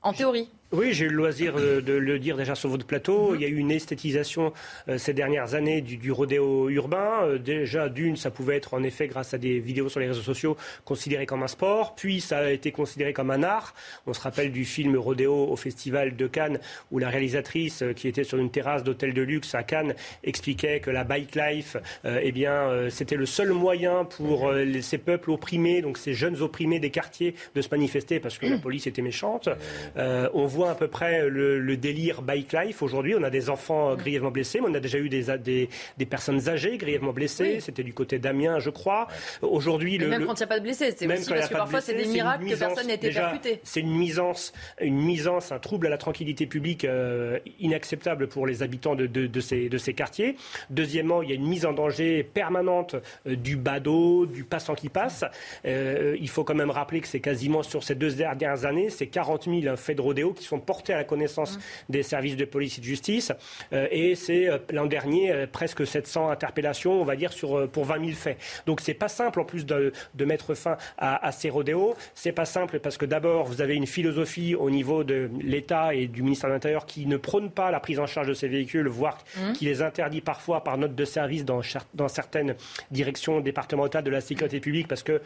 en théorie. Oui, j'ai eu le loisir euh, de le dire déjà sur votre plateau. Il y a eu une esthétisation euh, ces dernières années du, rodéo urbain. Euh, déjà, d'une, ça pouvait être en effet, grâce à des vidéos sur les réseaux sociaux, considéré comme un sport. Puis, ça a été considéré comme un art. On se rappelle du film Rodéo au Festival de Cannes, où la réalisatrice, qui était sur une terrasse d'hôtel de luxe à Cannes, expliquait que la bike life, eh bien, c'était le seul moyen pour ces peuples opprimés, donc ces jeunes opprimés des quartiers, de se manifester parce que la police était méchante. on voit à peu près le, délire bike life. Aujourd'hui, on a des enfants grièvement blessés, mais on a déjà eu des, des, personnes âgées grièvement blessées. C'était du côté d'Amiens, je crois. Aujourd'hui, le, même quand il n'y a pas de blessés, c'est aussi parce que parfois c'est des miracles que personne n'a été percuté. C'est une misance, une un trouble à la tranquillité publique euh, inacceptable pour les habitants de, de, ces, de ces quartiers. Deuxièmement, il y a une mise en danger permanente euh, du badaud, du passant qui passe. Euh, il faut quand même rappeler que c'est quasiment sur ces deux dernières années, c'est 40 000 faits de rodéo qui sont sont portés à la connaissance mmh. des services de police et de justice. et c'est l'an dernier presque 700 interpellations, on va dire, sur, pour 20 000 faits. Donc c'est pas simple en plus de, mettre fin à, à ces rodéos. C'est pas simple parce que d'abord vous avez une philosophie au niveau de l'État et du ministère de l'Intérieur qui ne prône pas la prise en charge de ces véhicules, voire mmh. qui les interdit parfois par note de service dans, dans certaines directions départementales de la sécurité publique parce que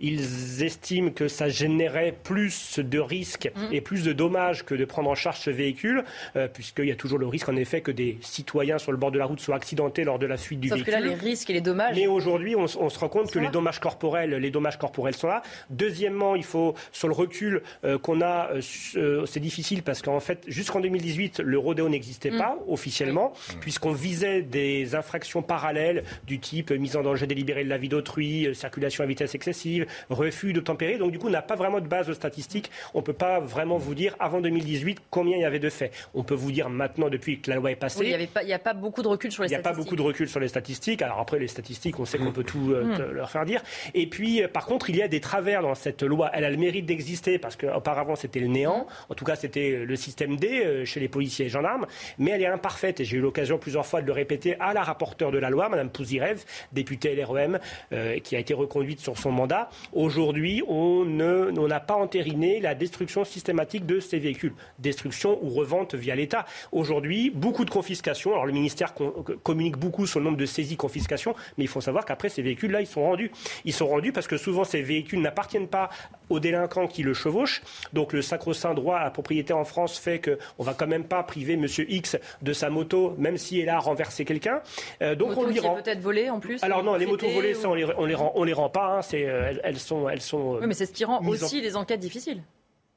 ils estiment que ça générait plus de risques mm. et plus de dommages que de prendre en charge ce véhicule, euh, puisqu'il y a toujours le risque en effet que des citoyens sur le bord de la route soient accidentés lors de la fuite du véhicule. Sauf que là, les risques et les dommages. Mais aujourd'hui, on, se rend compte que les dommages corporels, les dommages corporels sont là. Deuxièmement, il faut sur le recul euh, qu'on a, euh, c'est difficile parce qu'en fait, jusqu'en 2018, le rodéo n'existait mm. pas officiellement, puisqu'on visait des infractions parallèles du type mise en danger délibérée de la vie d'autrui, circulation à vitesse excessive refus de tempérer. Donc du coup, on n'a pas vraiment de base statistique. On ne peut pas vraiment vous dire avant 2018 combien il y avait de faits. On peut vous dire maintenant depuis que la loi est passée. il n'y a pas beaucoup de recul sur les statistiques. Il n'y a pas beaucoup de recul sur les statistiques. Alors après, les statistiques, on sait qu'on peut tout euh, hmm. leur faire dire. Et puis, euh, par contre, il y a des travers dans cette loi. Elle a le mérite d'exister parce qu'auparavant, c'était le néant. En tout cas, c'était le système D euh, chez les policiers et gendarmes. Mais elle est imparfaite. Et j'ai eu l'occasion plusieurs fois de le répéter à la rapporteure de la loi, Mme Pouzirev, députée LREM, qui a été reconduite sur son mandat. Aujourd'hui, on n'a pas entériné la destruction systématique de ces véhicules. Destruction ou revente via l'État. Aujourd'hui, beaucoup de confiscations. Alors le ministère communique beaucoup sur le nombre de saisies confiscations, mais il faut savoir qu'après ces véhicules-là, ils sont rendus. Ils sont rendus parce que souvent ces véhicules n'appartiennent pas aux délinquants qui le chevauchent. Donc le sacro-saint droit à la propriété en France fait qu'on ne va quand même pas priver Monsieur X de sa moto, même si elle a renversé quelqu'un. Euh, donc on lui rend. peut-être volé en plus. Alors non, les motos volées, ça on les, les rend, on les rend pas. Hein. c'est, euh, elles, sont, elles sont. Euh, oui, mais c'est ce qui rend aussi les enquêtes difficiles.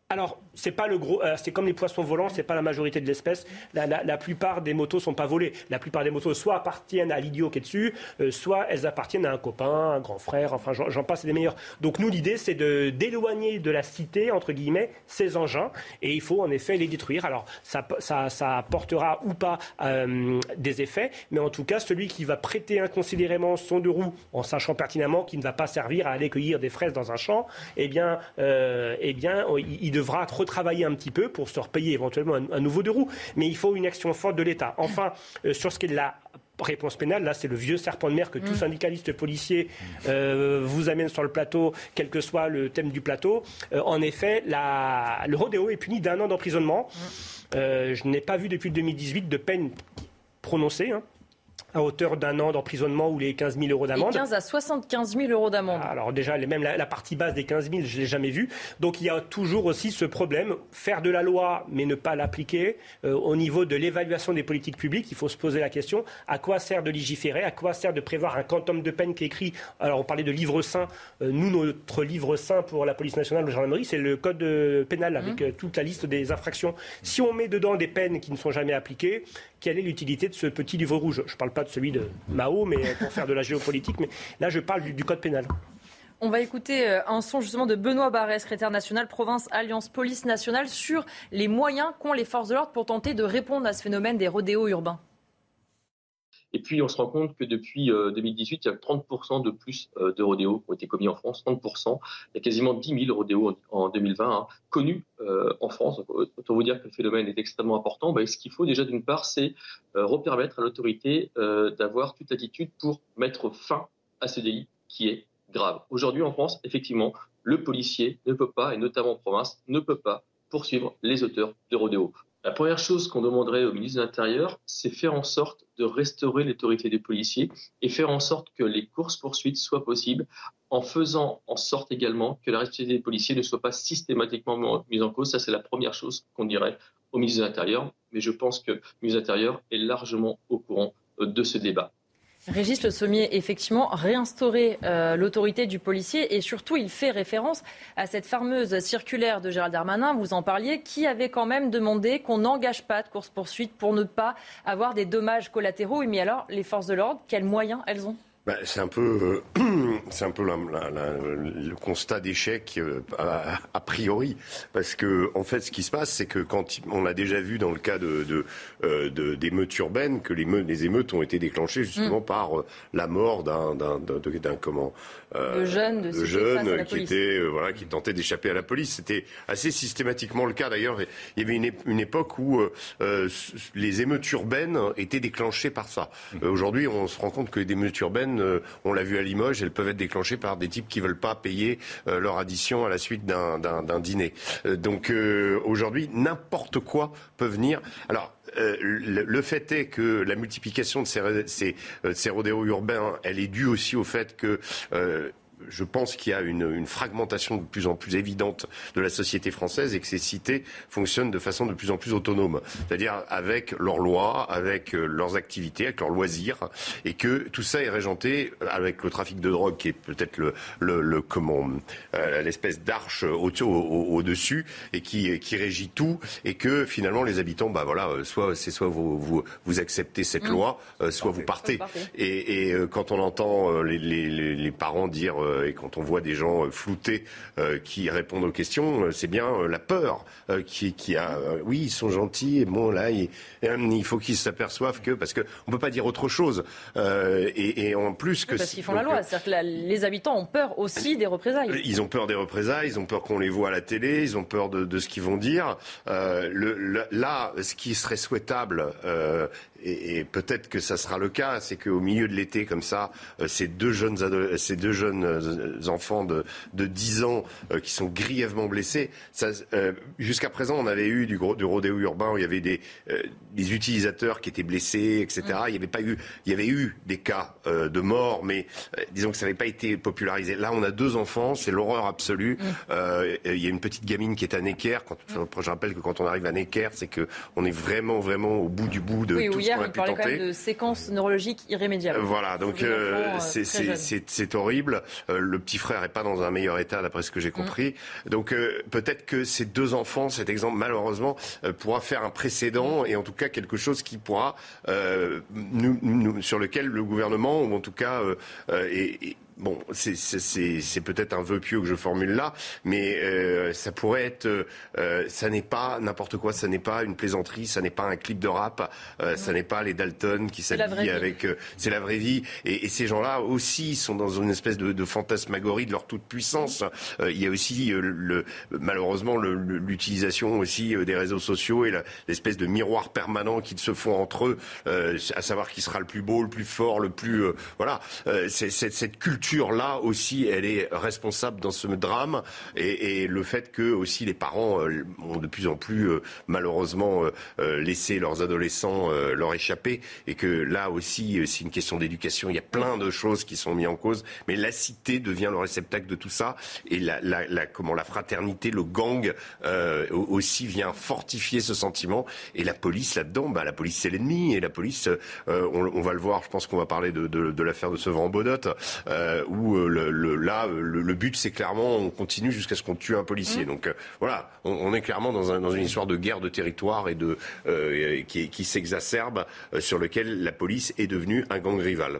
Alors, c'est pas le gros, euh, c'est comme les poissons volants, c'est pas la majorité de l'espèce. La, plupart des motos sont pas volées. La plupart des motos soit appartiennent à l'idiot qui est dessus, euh, soit elles appartiennent à un copain, un grand frère. Enfin, j'en passe des meilleurs. Donc nous, l'idée, c'est de d'éloigner de la cité entre guillemets ces engins, et il faut en effet les détruire. Alors, ça, ça, ça apportera ou pas euh, des effets, mais en tout cas, celui qui va prêter inconsidérément son deux roues en sachant pertinemment qu'il ne va pas servir à aller cueillir des fraises dans un champ, eh bien, eh bien, il devra retravailler un petit peu pour se repayer éventuellement un, nouveau deux roues. Mais il faut une action forte de l'État. Enfin, euh, sur ce qui est de la réponse pénale, là c'est le vieux serpent de mer que tout mm. syndicaliste policier euh, vous amène sur le plateau, quel que soit le thème du plateau. Euh, en effet, le rodéo est puni d'un an d'emprisonnement. Mm. je n'ai pas vu depuis 2018 de peine prononcée. Hein à hauteur d'un an d'emprisonnement ou les 15 000 euros d'amende. 15 à 75 000 euros d'amende. Alors déjà, même la, partie basse des 15 000, je ne l'ai jamais vue. Donc il y a toujours aussi ce problème, faire de la loi mais ne pas l'appliquer. Euh, au niveau de l'évaluation des politiques publiques, il faut se poser la question, à quoi sert de légiférer À quoi sert de prévoir un quantum de peine qui est écrit Alors on parlait de livre saint. Euh, nous, notre livre saint pour la police nationale de gendarmerie, c'est le code pénal avec mmh. euh, toute la liste des infractions. Si on met dedans des peines qui ne sont jamais appliquées, quelle est l'utilité de ce petit livre rouge? Je ne parle pas de celui de Mao, mais pour faire de la géopolitique, mais là je parle du, code pénal. On va écouter euh, un son justement de Benoît Barret, secrétaire national province Alliance Police Nationale, sur les moyens qu'ont les forces de l'ordre pour tenter de répondre à ce phénomène des rodéos urbains. Et puis, on se rend compte que depuis 2018, euh, il y a 30% de plus euh, de rodéos qui ont été commis en France, 30%. Il y a quasiment 10 000 rodéos en 2020 hein, connus euh, en France. autant vous dire que le phénomène est extrêmement important. Ben, ce qu'il faut déjà, d'une part, c'est repermettre à l'autorité d'avoir toute attitude pour mettre fin à ce délit qui est grave. Aujourd'hui, en France, effectivement, le policier ne peut pas, et notamment en province, ne peut pas poursuivre les auteurs de rodéos. La première chose qu'on demanderait au ministre de l'Intérieur, c'est faire en sorte de restaurer l'autorité des policiers et faire en sorte que les courses-poursuites soient possibles en faisant en sorte également que la responsabilité des policiers ne soit pas systématiquement mise en cause. Ça, c'est la première chose qu'on dirait au ministre de l'Intérieur. Mais je pense que le ministre de l'Intérieur est largement au courant euh, de ce débat. Régis Le Sommier, effectivement, réinstaurer euh, l'autorité du policier. Et surtout, il fait référence à cette fameuse circulaire de Gérald Darmanin, vous en parliez, qui avait quand même demandé qu'on n'engage pas de course-poursuite pour ne pas avoir des dommages collatéraux. Mais alors, les forces de l'ordre, quels moyens elles ont? Bah, c'est un peu, euh, c'est un peu le constat d'échec a, priori, parce que en fait, ce qui se passe, c'est que quand on a déjà vu dans le cas de, d'émeutes urbaines que les, les, émeutes ont été déclenchées justement mm. par la mort d'un, d'un, comment de jeunes, de, jeunes qui étaient voilà qui tentaient d'échapper à la police. C'était assez systématiquement le cas d'ailleurs. Il y avait une, une époque où les émeutes urbaines étaient déclenchées par ça. Mm. Aujourd'hui, on se rend compte que les émeutes urbaines, on l'a vu à Limoges, elles peuvent être déclenchées par des types qui veulent pas payer euh, leur addition à la suite d'un dîner. Euh, donc euh, aujourd'hui, n'importe quoi peut venir. Alors le, fait est que la multiplication de ces, ces, ces rodéos urbains, elle est due aussi au fait que je pense qu'il y a une, fragmentation de plus en plus évidente de la société française et que ces cités fonctionnent de façon de plus en plus autonome, c'est-à-dire avec leurs lois, avec euh, leurs activités, avec leurs loisirs, et que tout ça est régenté avec le trafic de drogue qui est peut-être le, le, comment euh, l'espèce d'arche au-dessus et qui, qui régit tout, et que finalement les habitants, bah voilà, euh, soit c'est soit vous, vous, vous acceptez cette mmh. loi, soit vous partez. Et, quand on entend les, les, les parents dire euh, et quand on voit des gens euh, floutés euh, qui répondent aux questions, c'est bien la peur qui, qui a. oui, ils sont gentils et bon là, il, il faut qu'ils s'aperçoivent que parce que on peut pas dire autre chose. Et, et, en plus que parce qu'ils font la loi, c'est-à-dire que les habitants ont peur aussi des représailles. Ils ont peur des représailles, ils ont peur qu'on les voit à la télé, ils ont peur de, de ce qu'ils vont dire. le, là, ce qui serait souhaitable et, peut-être que ça sera le cas, c'est qu'au milieu de l'été, comme ça, euh, ces deux jeunes, ces deux jeunes euh, enfants de, de 10 ans euh, qui sont grièvement blessés, jusqu'à présent, on avait eu du, du rodéo urbain où il y avait des, des utilisateurs qui étaient blessés, etc. Mm. Il y avait pas eu, il y avait eu des cas de mort, mais disons que ça n'avait pas été popularisé. Là, on a deux enfants, c'est l'horreur absolue. Mm. il y a une petite gamine qui est à Necker. Quand, je, rappelle que quand on arrive à Necker, c'est que on est vraiment, vraiment au bout du bout de tout hier, il parlait quand même de séquences neurologiques irrémédiables. Voilà, donc euh, euh, c'est horrible. Euh, le petit frère n'est pas dans un meilleur état, d'après ce que j'ai mm. compris. Donc peut-être que ces deux enfants, cet exemple, malheureusement, pourra faire un précédent et en tout cas quelque chose qui pourra, nous, sur lequel le gouvernement, ou en tout cas, est bon, c'est peut-être un vœu pieux que je formule là, mais euh, ça pourrait être, euh, ça n'est pas n'importe quoi, ça n'est pas une plaisanterie, ça n'est pas un clip de rap, euh, ça n'est pas les Dalton qui s'habillent avec, c'est la vraie vie. Et, et ces gens-là aussi sont dans une espèce de, de fantasmagorie de leur toute puissance. il y a aussi le, malheureusement l'utilisation aussi des réseaux sociaux et l'espèce de miroir permanent qu'ils se font entre eux, à savoir qui sera le plus beau, le plus fort, le plus, voilà, c'est cette culture là aussi, elle est responsable dans ce drame. Et, le fait que aussi les parents euh, ont de plus en plus euh, malheureusement euh, laissé leurs adolescents leur échapper. Et que là aussi c'est une question d'éducation. Il y a plein de choses qui sont mises en cause, mais la cité devient le réceptacle de tout ça. Et la, comment la fraternité, le gang aussi vient fortifier ce sentiment. Et la police là-dedans, bah, la police c'est l'ennemi. Et la police, on, va le voir, je pense qu'on va parler de, l'affaire de Bodot. Euh, où euh, le, là, le, but, c'est clairement, on continue jusqu'à ce qu'on tue un policier. Mmh. Donc euh, voilà, on, est clairement dans, un, dans, une histoire de guerre de territoire et de, qui, qui s'exacerbe, sur lequel la police est devenue un gang rival.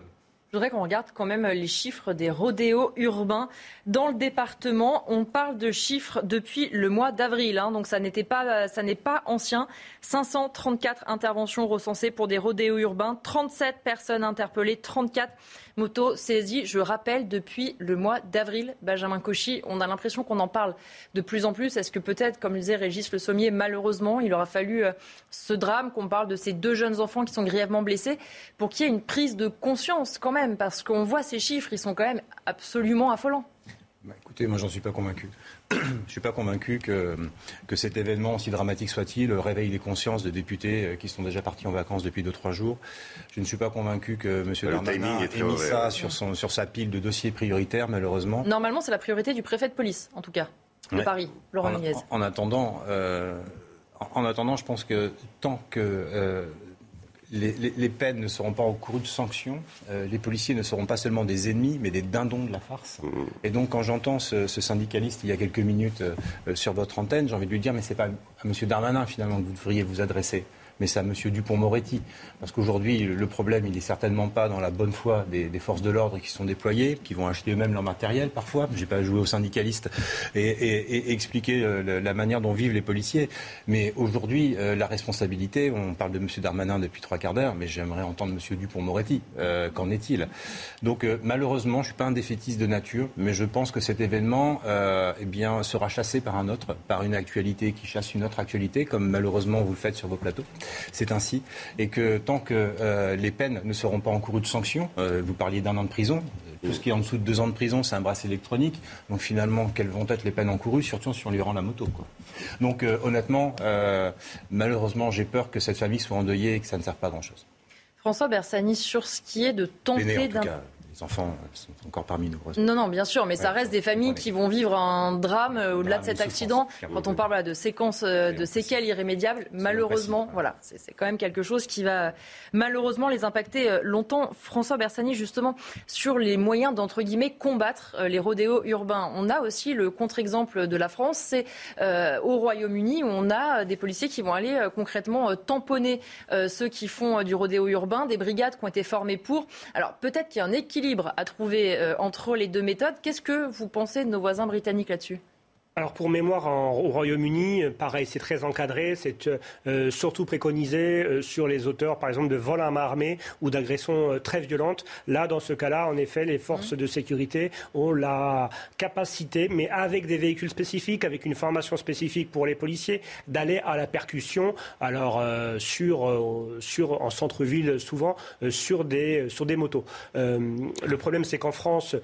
Je voudrais qu'on regarde quand même les chiffres des rodéos urbains dans le département. On parle de chiffres depuis le mois d'avril, hein, donc ça n'était pas, ça n'est pas ancien. 534 interventions recensées pour des rodéos urbains, 37 personnes interpellées, 34 moto saisie, je rappelle, depuis le mois d'avril. Benjamin Cauchy, on a l'impression qu'on en parle de plus en plus. Est-ce que peut-être, comme le disait Régis Le Sommier, malheureusement, il aura fallu euh, ce drame, qu'on parle de ces deux jeunes enfants qui sont grièvement blessés, pour qu'il y ait une prise de conscience quand même, parce qu'on voit ces chiffres, ils sont quand même absolument affolants. Bah, écoutez, moi, j'en suis pas convaincu. Je ne suis pas convaincu que, que cet événement, aussi dramatique soit-il, réveille les consciences de députés euh, qui sont déjà partis en vacances depuis 2-3 jours. Je ne suis pas convaincu que M. Darmanin ait mis ça sur, son, sur sa pile de dossiers prioritaires, malheureusement. Normalement, c'est la priorité du préfet de police, en tout cas, de Paris, Laurent en, En, attendant, euh, en, attendant, je pense que tant que euh, les, peines ne seront pas encourues de sanctions. Euh, les policiers ne seront pas seulement des ennemis, mais des dindons de la farce. Mmh. Et donc, quand j'entends ce, syndicaliste il y a quelques minutes euh, sur votre antenne, j'ai envie de lui dire, mais c'est pas à M. Darmanin finalement que vous devriez vous adresser. Mais c'est à M. Dupont-Moretti. Parce qu'aujourd'hui, le problème, il n'est certainement pas dans la bonne foi des, forces de l'ordre qui sont déployées, qui vont acheter eux-mêmes leur matériel parfois. Je n'ai pas joué aux syndicalistes et, expliquer euh, la manière dont vivent les policiers. Mais aujourd'hui, euh, la responsabilité, on parle de M. Darmanin depuis trois quarts d'heure, mais j'aimerais entendre M. Dupont-Moretti. Euh, qu'en est-il? Donc malheureusement, je ne suis pas un défaitiste de nature, mais je pense que cet événement eh bien, sera chassé par un autre, par une actualité qui chasse une autre actualité, comme malheureusement vous le faites sur vos plateaux. C'est ainsi. Et que tant que les peines ne seront pas encourues de sanctions, vous parliez d'un an de prison, tout ce qui est en dessous de deux ans de prison, c'est un bracelet électronique. Donc finalement, quelles vont être les peines encourues, surtout si on lui rend la moto quoi. Donc euh, honnêtement, euh, malheureusement, j'ai peur que cette famille soit endeuillée et que ça ne serve pas à grand-chose. François Bersani, sur ce qui est de tenter d'un les enfants sont encore parmi nous. Non, non, bien sûr, mais ça reste des familles qui vont vivre un drame euh, au-delà de cet accident. Quand on parle de séquences, euh, de séquelles irrémédiables, malheureusement, voilà, c'est quand même quelque chose qui va malheureusement les impacter euh, longtemps. François Bersani, justement, sur les moyens d'entre guillemets combattre les rodéos urbains. On a aussi le contre-exemple de la France, c'est au Royaume-Uni où on a des policiers qui vont aller concrètement tamponner ceux qui font du rodéo urbain, des brigades qui ont été formées pour. Alors peut-être qu'il y a un équilibre à trouver euh, entre les deux méthodes. Qu'est-ce que vous pensez de nos voisins britanniques là-dessus? Alors pour mémoire, au Royaume-Uni, pareil, c'est très encadré, c'est euh, surtout préconisé euh, sur les auteurs, par exemple, de vols à main armée ou d'agressions euh, très violentes. Là, dans ce cas-là, en effet, les forces mmh. de sécurité ont la capacité, mais avec des véhicules spécifiques, avec une formation spécifique pour les policiers, d'aller à la percussion. Alors sur, sur en centre-ville, souvent sur des sur des motos. le problème, c'est qu'en France,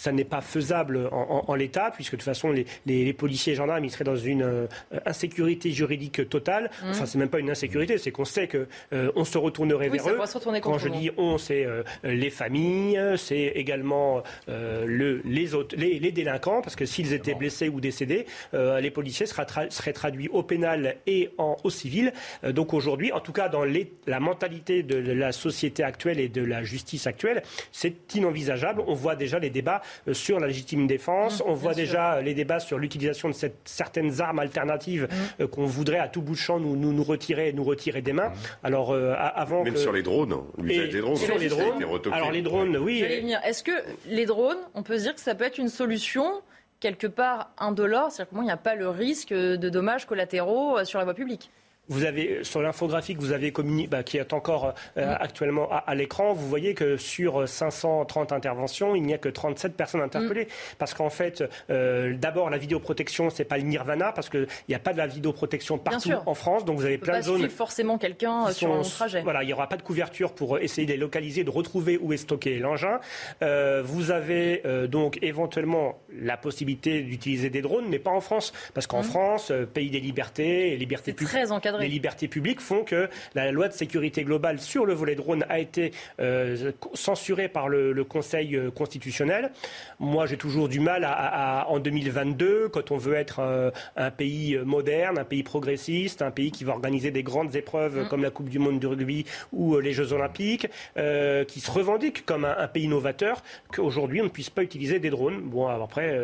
ça n'est pas faisable en, en l'état, puisque de toute façon les, policiers et gendarmes, ils seraient dans une euh, insécurité juridique totale. Mmh. Enfin, c'est même pas une insécurité, c'est qu'on sait qu'on euh, se retournerait vers eux. Quand je dis on, c'est euh, les familles, c'est également le, les, autres, les, délinquants, parce que s'ils étaient blessés ou décédés, les policiers seraient, traduits au pénal et en, au civil. donc aujourd'hui, en tout cas dans la mentalité de la société actuelle et de la justice actuelle, c'est inenvisageable. On voit déjà les débats sur la légitime défense, mmh, on voit déjà les débats sur l'utilisation de cette, certaines armes alternatives mmh. euh, qu'on voudrait à tout bout de champ nous, nous, nous retirer, nous retirer des mains. Mmh. Alors euh, avant même sur les drones, l'usage des drones. Sur les drones. Alors les drones, oui. Est-ce que les drones, on peut se dire que ça peut être une solution quelque part indolore, c'est-à-dire qu'il n'y a pas le risque de dommages collatéraux euh, sur la voie publique? Vous avez sur l'infographie que vous avez communiqué, bah, qui est encore euh, actuellement à, l'écran, vous voyez que sur 530 interventions, il n'y a que 37 personnes interpellées. Mm. Parce qu'en fait, euh, d'abord, la vidéoprotection, c'est pas le nirvana, parce qu'il n'y a pas de la vidéoprotection partout en France. Donc vous avez plein de zones. forcément quelqu'un euh, sur un trajet. Voilà, il n'y aura pas de couverture pour essayer de les localiser, de retrouver où est stocké l'engin. vous avez donc éventuellement la possibilité d'utiliser des drones, mais pas en France. Parce qu'en mm. France, pays des libertés, libertés publiques. très encadré les libertés publiques font que la loi de sécurité globale sur le volet drone a été euh, censurée par le, Conseil euh, constitutionnel. Moi, j'ai toujours du mal à, en 2022, quand on veut être euh, un pays moderne, un pays progressiste, un pays qui va organiser des grandes épreuves mm. comme la Coupe du Monde de rugby ou les Jeux Olympiques, qui se revendique comme un, pays novateur, qu'aujourd'hui on ne puisse pas utiliser des drones. Bon, après,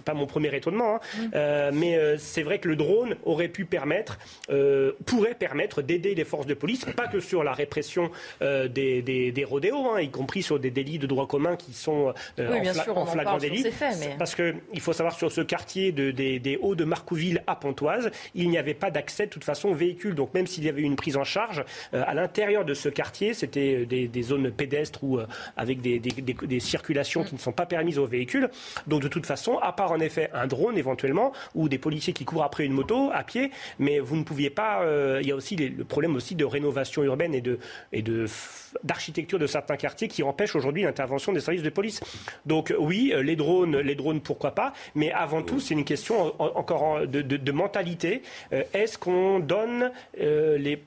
c'est pas mon premier étonnement, hein. euh, mais euh, c'est vrai que le drone aurait pu permettre, euh, pourrait permettre d'aider les forces de police, pas que sur la répression des, des, rodéos, hein, y compris sur des délits de droit commun qui sont en, flagrant délit. Parce qu'il faut savoir sur ce quartier de, des, Hauts de Marcouville à Pontoise, il n'y avait pas d'accès de toute façon aux véhicules. Donc même s'il y avait eu une prise en charge, à l'intérieur de ce quartier, c'était des, zones pédestres ou avec des, des, circulations mm. qui ne sont pas permises aux véhicules. Donc de toute façon, à part en effet un drone éventuellement ou des policiers qui courent après une moto à pied, mais vous ne pouviez pas. Euh, il y a aussi le problème aussi de rénovation urbaine et de et de d'architecture de certains quartiers qui empêchent aujourd'hui l'intervention des services de police. Donc oui, euh, les drones, les drones, pourquoi pas, mais avant tout, c'est une question encore de, mentalité. Euh, est-ce qu'on donne les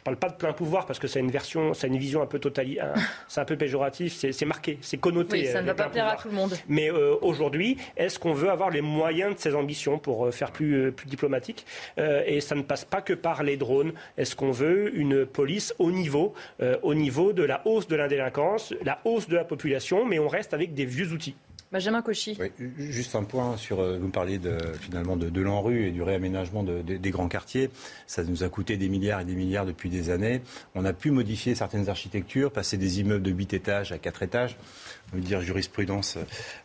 je ne parle pas de plein pouvoir parce que c'est une version, c'est une vision un peu totalitaire, c'est un peu péjoratif, c'est marqué, c'est connoté. Oui, ça ne va pas plaire à tout le monde. Mais euh, aujourd'hui, est-ce qu'on veut avoir les moyens de ses ambitions pour euh, faire plus, euh, plus diplomatique Et ça ne passe pas que par les drones. Est-ce qu'on veut une police au niveau, au niveau de la hausse de la délinquance, la hausse de la population, mais on reste avec des vieux outils? Benjamin Cauchy. juste un point sur, euh, vous parliez de, finalement de, de l'ANRU et du réaménagement des grands quartiers. Ça nous a coûté des milliards et des milliards depuis des années. On a pu modifier certaines architectures, passer des immeubles de 8 étages à 4 étages dire jurisprudence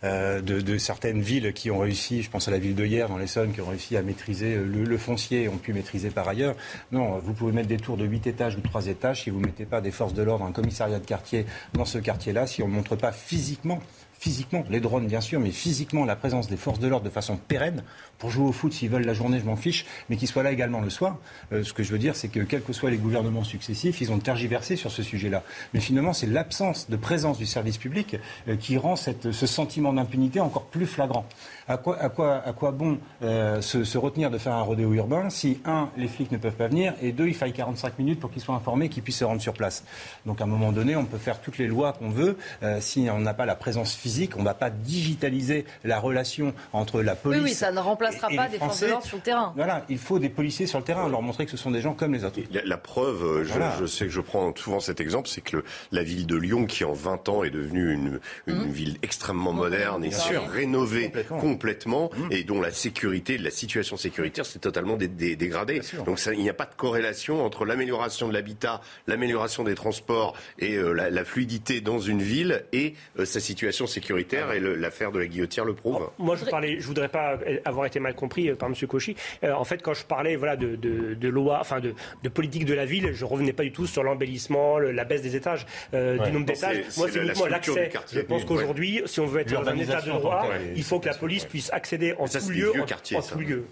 euh, de, certaines villes qui ont réussi, je pense à la ville de Hier dans l'Essonne, qui ont réussi à maîtriser le, le, foncier et ont pu maîtriser par ailleurs. Non, vous pouvez mettre des tours de 8 étages ou 3 étages si vous ne mettez pas des forces de l'ordre, un commissariat de quartier dans ce quartier-là, si on ne montre pas physiquement physiquement, les drones bien sûr, mais physiquement la présence des forces de l'ordre de façon pérenne, pour jouer au foot s'ils veulent la journée, je m'en fiche, mais qu'ils soient là également le soir. Euh, ce que je veux dire, c'est que quels que soient les gouvernements successifs, ils ont tergiversé sur ce sujet-là. Mais finalement, c'est l'absence de présence du service public euh, qui rend cette, ce sentiment d'impunité encore plus flagrant. À quoi, à quoi, à quoi bon euh, se, se, retenir de faire un rodéo urbain si, un, les flics ne peuvent pas venir, et deux, il faille 45 minutes pour qu'ils soient informés, qu'ils puissent se rendre sur place. Donc à un moment donné, on peut faire toutes les lois qu'on veut. si on n'a pas la présence physique, on ne va pas digitaliser la relation entre la police. Oui, oui ça ne remplacera pas des forces de l'ordre sur le terrain. Voilà, il faut des policiers sur le terrain, leur montrer que ce sont des gens comme les autres. La, preuve, euh, je, sais que je prends souvent cet exemple, c'est que la ville de Lyon, qui en 20 ans est devenue une, une mmh. ville extrêmement moderne et rénovée complètement, mmh. et dont la sécurité, la situation sécuritaire s'est totalement dégradée. Donc ça, il n'y a pas de corrélation entre l'amélioration de l'habitat, l'amélioration des transports et euh, la, fluidité dans une ville et euh, sa situation sécuritaire. Et l'affaire de la guillotière le prouve. moi, je parlais, je voudrais pas avoir été mal compris euh, par M. Cauchy. Euh, en fait, quand je parlais voilà, de, de, loi, enfin de, de, politique de la ville, je revenais pas du tout sur l'embellissement, la baisse des étages, euh, du nombre d'étages. Moi, c'est uniquement l'accès. Je pense qu'aujourd'hui, si on veut être dans un état de droit, il faut que la police puisse accéder en tout lieu. En, tout lieu.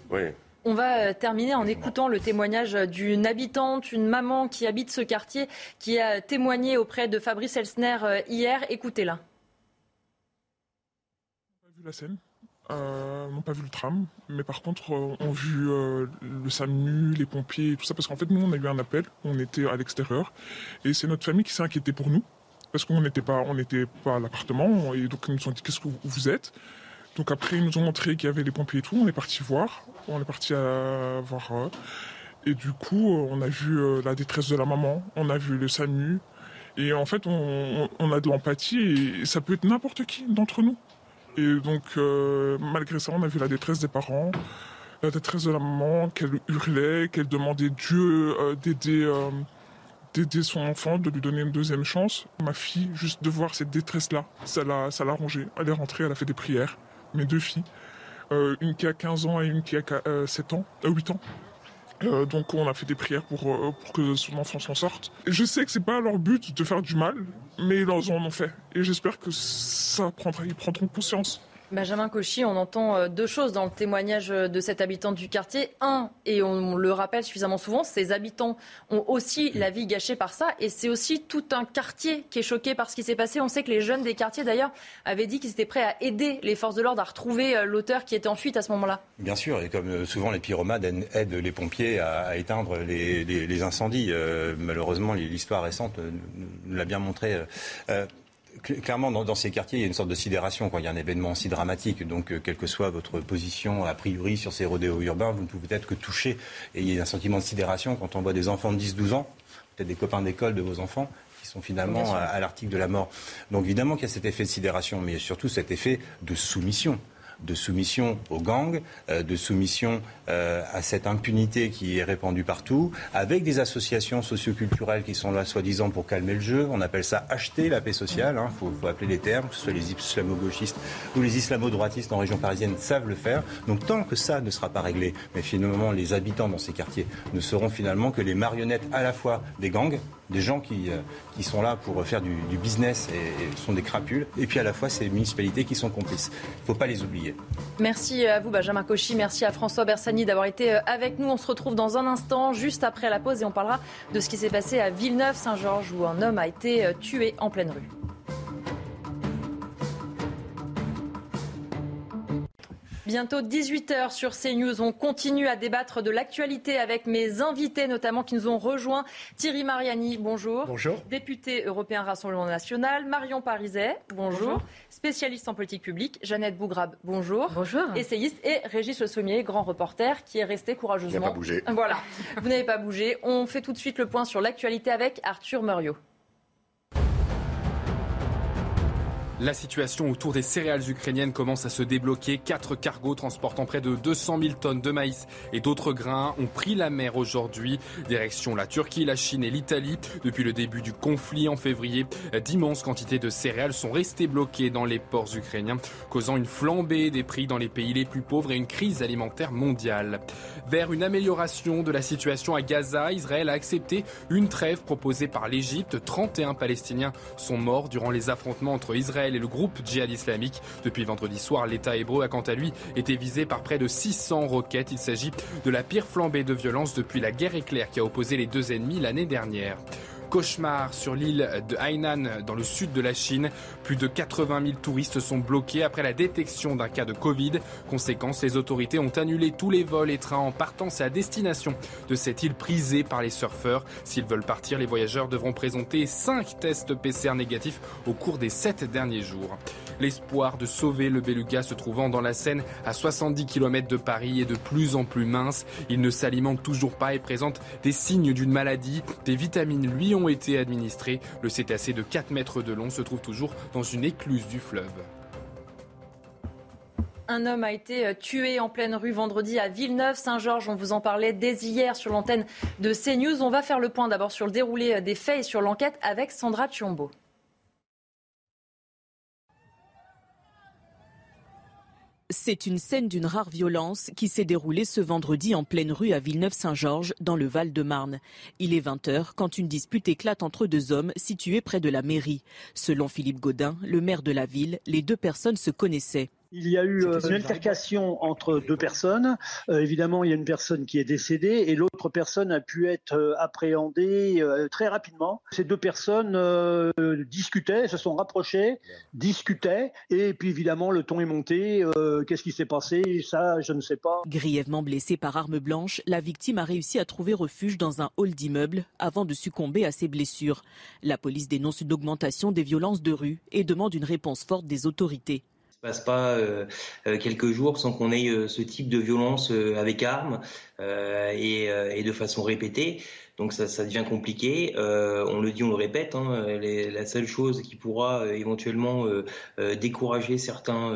On va terminer en écoutant le témoignage d'une habitante, une maman qui habite ce quartier, qui a témoigné auprès de Fabrice Elsner hier. Écoutez-la. vu la scène euh, n'ont pas vu le tram, mais par contre euh, ont vu euh, le SAMU, les pompiers et tout ça, parce qu'en fait nous on a eu un appel, on était à l'extérieur, et c'est notre famille qui s'est inquiétée pour nous, parce qu'on n'était pas, on n'était pas à l'appartement, et donc ils nous ont dit qu'est-ce que vous êtes? Donc après ils nous ont montré qu'il y avait les pompiers et tout, on est parti voir, on est parti voir, et du coup on a vu la détresse de la maman, on a vu le SAMU, et en fait on, a de l'empathie, et ça peut être n'importe qui d'entre nous. Et donc, euh, malgré ça, on a vu la détresse des parents, la détresse de la maman, qu'elle hurlait, qu'elle demandait Dieu euh, d'aider, euh, son enfant, de lui donner une deuxième chance. Ma fille, juste de voir cette détresse-là, ça l'a, ça l'a. Elle est rentrée, elle a fait des prières. Mes deux filles, une qui a 15 ans et une qui a 7 ans, 8 ans. Euh, donc on a fait des prières pour, euh, pour que son enfant s'en sorte. je sais que c'est pas leur but de faire du mal, mais ils en ont fait. Et j'espère que ça prendra, ils prendront conscience. Benjamin Cauchy, on entend euh, deux choses dans le témoignage euh, de cet habitant du quartier. Un, et on le rappelle suffisamment souvent, ces habitants ont aussi la vie gâchée par ça. Et c'est aussi tout un quartier qui est choqué par ce qui s'est passé. On sait que les jeunes des quartiers, d'ailleurs, avaient dit qu'ils étaient prêts à aider les forces de l'ordre à retrouver euh, l'auteur qui était en fuite à ce moment-là. Bien sûr, et comme souvent les pyromanes aident les pompiers à, éteindre les, incendies. malheureusement, l'histoire récente nous l'a bien montré clairement, dans, ces quartiers, il y a une sorte de sidération quand il y a un événement aussi dramatique. Donc, euh, quelle que soit votre position a priori sur ces rodéos urbains, vous ne pouvez être que toucher. Et il y a un sentiment de sidération quand on voit des enfants de 10-12 ans, peut-être des copains d'école de vos enfants, qui sont finalement à, à l'article de la mort. Donc, évidemment qu'il y a cet effet de sidération, mais surtout cet effet de soumission de soumission aux gangs, euh, de soumission euh, à cette impunité qui est répandue partout, avec des associations socioculturelles qui sont là soi-disant pour calmer le jeu. On appelle ça acheter la paix sociale, il hein. faut, faut, appeler les termes, que ce soit les islamo-gauchistes ou les islamo-droitistes en région parisienne savent le faire. Donc tant que ça ne sera pas réglé, mais finalement les habitants dans ces quartiers ne seront finalement que les marionnettes à la fois des gangs, des gens qui, euh, qui sont là pour faire du, business et, sont des crapules, et puis à la fois ces municipalités qui sont complices. Il ne faut pas les oublier. Merci à vous, Benjamin Cauchy. Merci à François Bersani d'avoir été euh, avec nous. On se retrouve dans un instant, juste après la pause, et on parlera de ce qui s'est passé à Villeneuve-Saint-Georges, où un homme a été euh, tué en pleine rue. Bientôt 18h sur CNews. On continue à débattre de l'actualité avec mes invités, notamment qui nous ont rejoints. Thierry Mariani, bonjour. Bonjour. Député européen Rassemblement National. Marion Pariset, bonjour. Spécialiste en politique publique. Jeannette Bougrab, bonjour. Bonjour. Essayiste. Et Régis Le Sommier, grand reporter, qui est resté courageusement. Il n'a pas bougé. Voilà. Vous n'avez pas bougé. On fait tout de suite le point sur l'actualité avec Arthur Muriot. La situation autour des céréales ukrainiennes commence à se débloquer. Quatre cargos transportant près de 200 000 tonnes de maïs et d'autres grains ont pris la mer aujourd'hui. Direction la Turquie, la Chine et l'Italie. Depuis le début du conflit en février, d'immenses quantités de céréales sont restées bloquées dans les ports ukrainiens, causant une flambée des prix dans les pays les plus pauvres et une crise alimentaire mondiale. Vers une amélioration de la situation à Gaza, Israël a accepté une trêve proposée par l'Égypte. 31 Palestiniens sont morts durant les affrontements entre Israël et le groupe djihad islamique. Depuis vendredi soir, l'État hébreu a quant à lui été visé par près de 600 roquettes. Il s'agit de la pire flambée de violence depuis la guerre éclair qui a opposé les deux ennemis l'année dernière. Cauchemar sur l'île de Hainan dans le sud de la Chine. Plus de 80 000 touristes sont bloqués après la détection d'un cas de Covid. Conséquence, les autorités ont annulé tous les vols et trains en partance et à destination de cette île prisée par les surfeurs. S'ils veulent partir, les voyageurs devront présenter 5 tests PCR négatifs au cours des 7 derniers jours. L'espoir de sauver le beluga se trouvant dans la Seine à 70 km de Paris est de plus en plus mince. Il ne s'alimente toujours pas et présente des signes d'une maladie. Des vitamines lui ont été administrées. Le cétacé de 4 mètres de long se trouve toujours dans une écluse du fleuve. Un homme a été euh, tué en pleine rue vendredi à Villeneuve-Saint-Georges. On vous en parlait dès hier sur l'antenne de CNews. On va faire le point d'abord sur le déroulé euh, des faits et sur l'enquête avec Sandra Chiombo. C'est une scène d'une rare violence qui s'est déroulée ce vendredi en pleine rue à Villeneuve-Saint-Georges, dans le Val-de-Marne. Il est 20h quand une dispute éclate entre deux hommes situés près de la mairie. Selon Philippe Gaudin, le maire de la ville, les deux personnes se connaissaient. Il y a eu euh, une altercation entre deux personnes. Euh, évidemment, il y a une personne qui est décédée et l'autre personne a pu être euh, appréhendée très rapidement. Ces deux personnes discutaient, se sont rapprochées, discutaient et puis évidemment le ton est monté. Qu'est-ce qui s'est passé? Ça, je ne sais pas. Grièvement blessée par arme blanche, la victime a réussi à trouver refuge dans un hall d'immeuble avant de succomber à ses blessures. La police dénonce une augmentation des violences de rue et demande une réponse forte des autorités passe pas euh, euh, quelques jours sans qu'on ait euh, ce type de violence avec armes et, et, de façon répétée. Donc ça, devient compliqué. Euh, on le dit, on le répète. Hein, la seule chose qui pourra euh, éventuellement euh, décourager certains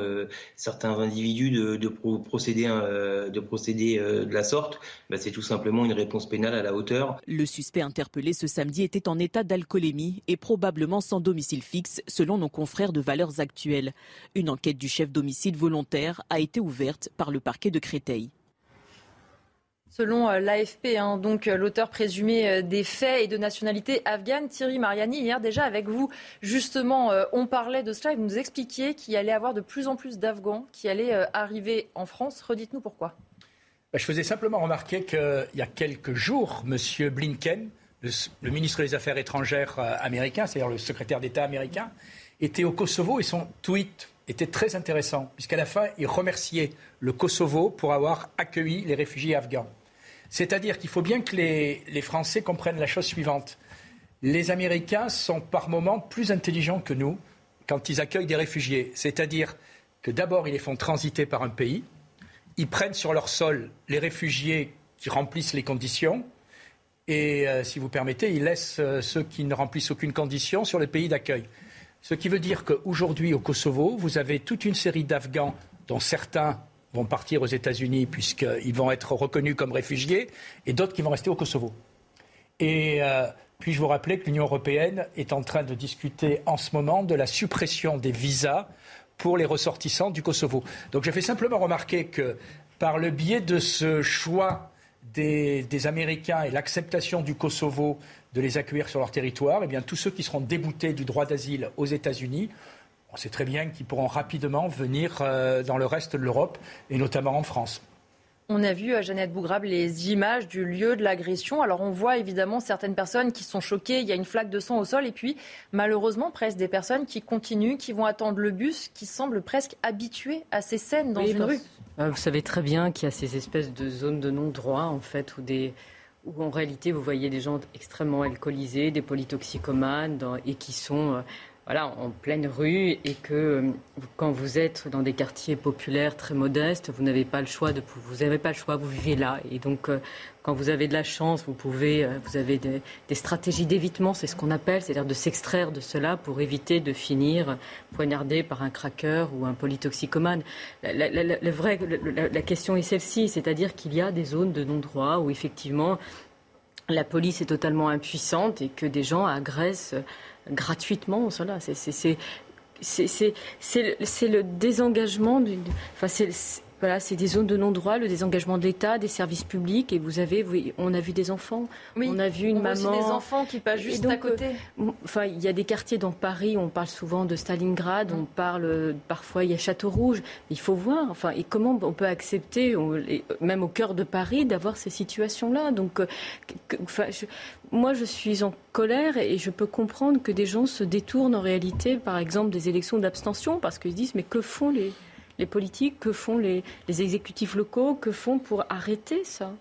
individus de, de procéder de procéder de la sorte, bah, c'est tout simplement une réponse pénale à la hauteur. Le suspect interpellé ce samedi était en état d'alcoolémie et probablement sans domicile fixe, selon nos confrères de Valeurs Actuelles. Une enquête du chef d'homicide volontaire a été ouverte par le parquet de Créteil. Selon euh, l'AFP, hein, donc euh, l'auteur présumé euh, des faits et de nationalité afghane, Thierry Mariani, hier déjà avec vous, justement, on parlait de cela et vous nous expliquiez qu'il allait avoir de plus en plus d'Afghans qui allaient arriver en France. Redites-nous pourquoi. Bah, je faisais simplement remarquer qu'il y a quelques jours, M. Blinken, le, ministre des Affaires étrangères américain, c'est-à-dire le secrétaire d'État américain, était au Kosovo et son tweet était très intéressant, puisqu'à la fin, il remerciait le Kosovo pour avoir accueilli les réfugiés afghans. C'est-à-dire qu'il faut bien que les, Français comprennent la chose suivante. Les Américains sont par moments plus intelligents que nous quand ils accueillent des réfugiés. C'est-à-dire que d'abord, ils les font transiter par un pays, ils prennent sur leur sol les réfugiés qui remplissent les conditions, et euh, si vous permettez, ils laissent euh, ceux qui ne remplissent aucune condition sur le pays d'accueil. Ce qui veut dire qu'aujourd'hui, au Kosovo, vous avez toute une série d'Afghans, dont certains vont partir aux États-Unis puisqu'ils vont être reconnus comme réfugiés, et d'autres qui vont rester au Kosovo. Et euh, puis-je vous rappeler que l'Union européenne est en train de discuter en ce moment de la suppression des visas pour les ressortissants du Kosovo. Donc je fais simplement remarquer que par le biais de ce choix des, Américains et l'acceptation du Kosovo de les accueillir sur leur territoire, eh bien, tous ceux qui seront déboutés du droit d'asile aux États-Unis on sait très bien qu'ils pourront rapidement venir euh, dans le reste de l'Europe et notamment en France. On a vu, à euh, Jeannette Bougrabe, les images du lieu de l'agression. Alors on voit évidemment certaines personnes qui sont choquées, il y a une flaque de sang au sol, et puis malheureusement presque des personnes qui continuent, qui vont attendre le bus, qui semblent presque habituées à ces scènes dans une rue. Euh, vous savez très bien qu'il y a ces espèces de zones de non-droit, en fait, où, des, où en réalité vous voyez des gens extrêmement alcoolisés, des polytoxicomanes, et qui sont voilà, en pleine rue et que euh, quand vous êtes dans des quartiers populaires très modestes, vous n'avez pas le choix vous n'avez pas le choix, vous vivez là et donc euh, quand vous avez de la chance, vous pouvez euh, vous avez des, stratégies d'évitement, c'est ce qu'on appelle, c'est-à-dire de s'extraire de cela pour éviter de finir poignardé par un cracker ou un polytoxicomane. La, la, la question est celle-ci, c'est-à-dire qu'il y a des zones de non-droit où effectivement la police est totalement impuissante et que des gens agressent gratuitement. Cela, c'est le désengagement. Enfin, c'est voilà, c'est des zones de non-droit, le désengagement de l'État, des services publics. Et vous avez, on a vu des enfants, on a vu une maman. Aussi des enfants qui passent juste à côté. Euh, enfin, il y a des quartiers dans Paris, on parle souvent de Stalingrad, on parle parfois il y a Château Rouge. Il faut voir, enfin, et comment on peut accepter, même au cœur de Paris, d'avoir ces situations-là. Donc, euh, enfin, moi, je suis en colère et je peux comprendre que des gens se détournent en réalité, par exemple, des élections d'abstention parce qu'ils disent mais que font les les politiques, que font les, exécutifs locaux, que font pour arrêter ça?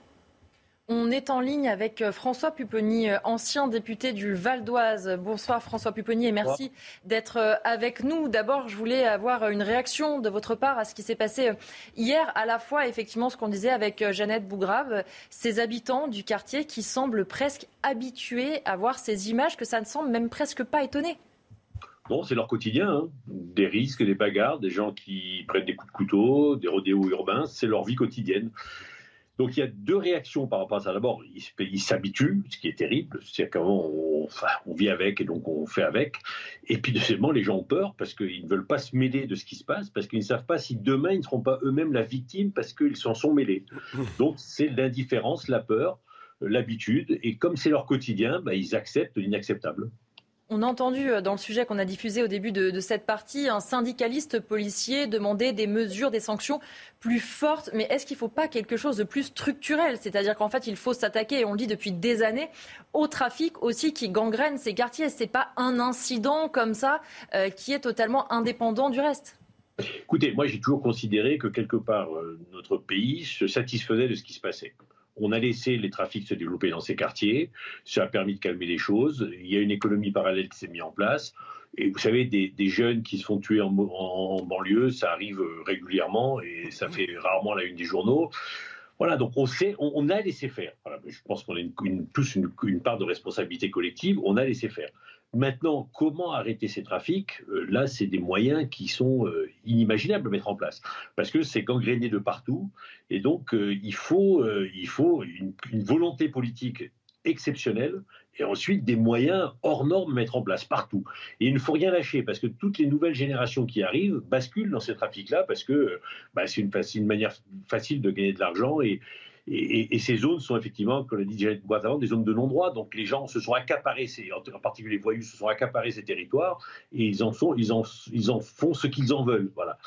On est en ligne avec euh, François Pupponi, euh, ancien député du Val d'Oise. Bonsoir François Pupponi et merci d'être euh, avec nous. D'abord, je voulais avoir une réaction de votre part à ce qui s'est passé hier, à la fois effectivement ce qu'on disait avec Jeannette Bougrave, ces habitants du quartier qui semblent presque habitués à voir ces images, que ça ne semble même presque pas étonner. Non, c'est leur quotidien. Hein. Des risques, des bagarres, des gens qui prennent des coups de couteau, des rodéos urbains, c'est leur vie quotidienne. Donc il y a deux réactions par rapport à ça. D'abord, ils s'habituent, ce qui est terrible. C'est-à-dire qu'avant, on, on, vit avec et donc on fait avec. Et puis deuxièmement, les gens ont peur parce qu'ils ne veulent pas se mêler de ce qui se passe, parce qu'ils ne savent pas si demain ils ne seront pas eux-mêmes la victime parce qu'ils s'en sont mêlés. Donc c'est l'indifférence, la peur, l'habitude. Et comme c'est leur quotidien, bah, ils acceptent l'inacceptable. On a entendu euh, dans le sujet qu'on a diffusé au début de, cette partie un syndicaliste policier demander des mesures, des sanctions plus fortes. Mais est-ce qu'il ne faut pas quelque chose de plus structurel? C'est-à-dire qu'en fait, il faut s'attaquer, et on le dit depuis des années, au trafic aussi qui gangrène ces quartiers. Ce n'est pas un incident comme ça euh, qui est totalement indépendant du reste. Écoutez, moi j'ai toujours considéré que quelque part euh, notre pays se satisfaisait de ce qui se passait. On a laissé les trafics se développer dans ces quartiers. Ça a permis de calmer les choses. Il y a une économie parallèle qui s'est mise en place. Et vous savez, des, jeunes qui se font tuer en, banlieue, ça arrive régulièrement et ça fait rarement la une des journaux. Voilà, donc on sait, on, a laissé faire. je pense qu'on a une, plus une, part de responsabilité collective. On a laissé faire. Maintenant, comment arrêter ces trafics? Euh, Là, c'est des moyens qui sont euh, inimaginables à mettre en place parce que c'est gangréné de partout et donc euh, il faut une, volonté politique exceptionnelle et ensuite des moyens hors normes mettre en place partout. Et il ne faut rien lâcher parce que toutes les nouvelles générations qui arrivent basculent dans ces trafics-là parce que bah, c'est une, manière facile de gagner de l'argent et, ces zones sont effectivement, comme l'a dit Janet avant, des zones de non-droit. Donc les gens se sont accaparés, en particulier les voyous, se sont accaparés ces territoires et ils en, ils en, ils en font ce qu'ils en veulent. Voilà.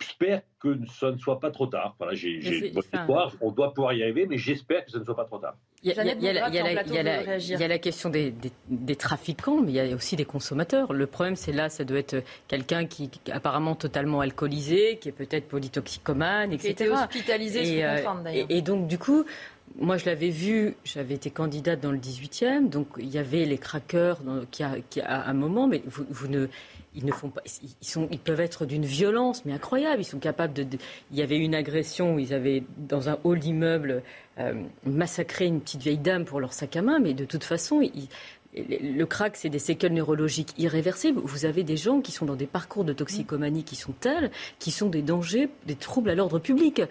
J'espère que ça ne soit pas trop tard. Voilà, j'ai espoir. On doit pouvoir y arriver, mais j'espère que ça ne soit pas trop tard. Il y, a la question des, trafiquants, mais il y a aussi des consommateurs. Le problème, c'est là, ça doit être quelqu'un qui est apparemment totalement alcoolisé, qui est peut-être polytoxicomane, etc. Qui était hospitalisé sous euh, contrainte, d'ailleurs. Et, donc, du coup, moi, je l'avais vu, j'avais été candidate dans le 18e, donc il y avait les craqueurs qui, a, qui à un moment, mais vous ne ils ne font pas, ils, peuvent être d'une violence, mais incroyable. Ils sont capables de, Il y avait une agression où ils avaient, dans un hall d'immeuble, euh, massacré une petite vieille dame pour leur sac à main, mais de toute façon, le crack, c'est des séquelles neurologiques irréversibles. Vous avez des gens qui sont dans des parcours de toxicomanie qui sont tels, qui sont des dangers, des troubles à l'ordre public.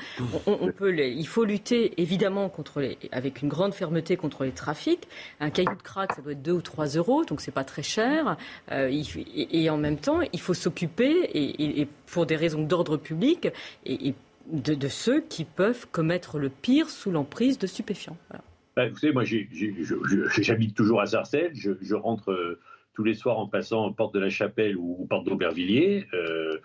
On, peut il faut lutter évidemment contre les, avec une grande fermeté contre les trafics. Un caillou de crack, ça doit être 2 ou 3 euros, donc c'est pas très cher. Euh, et, en même temps, il faut s'occuper, et, pour des raisons d'ordre public, et, de, ceux qui peuvent commettre le pire sous l'emprise de stupéfiants. Bah, vous savez, moi, j'habite toujours à Sarcelles. Je, rentre euh, tous les soirs en passant porte de la Chapelle ou, porte d'Aubervilliers. Euh,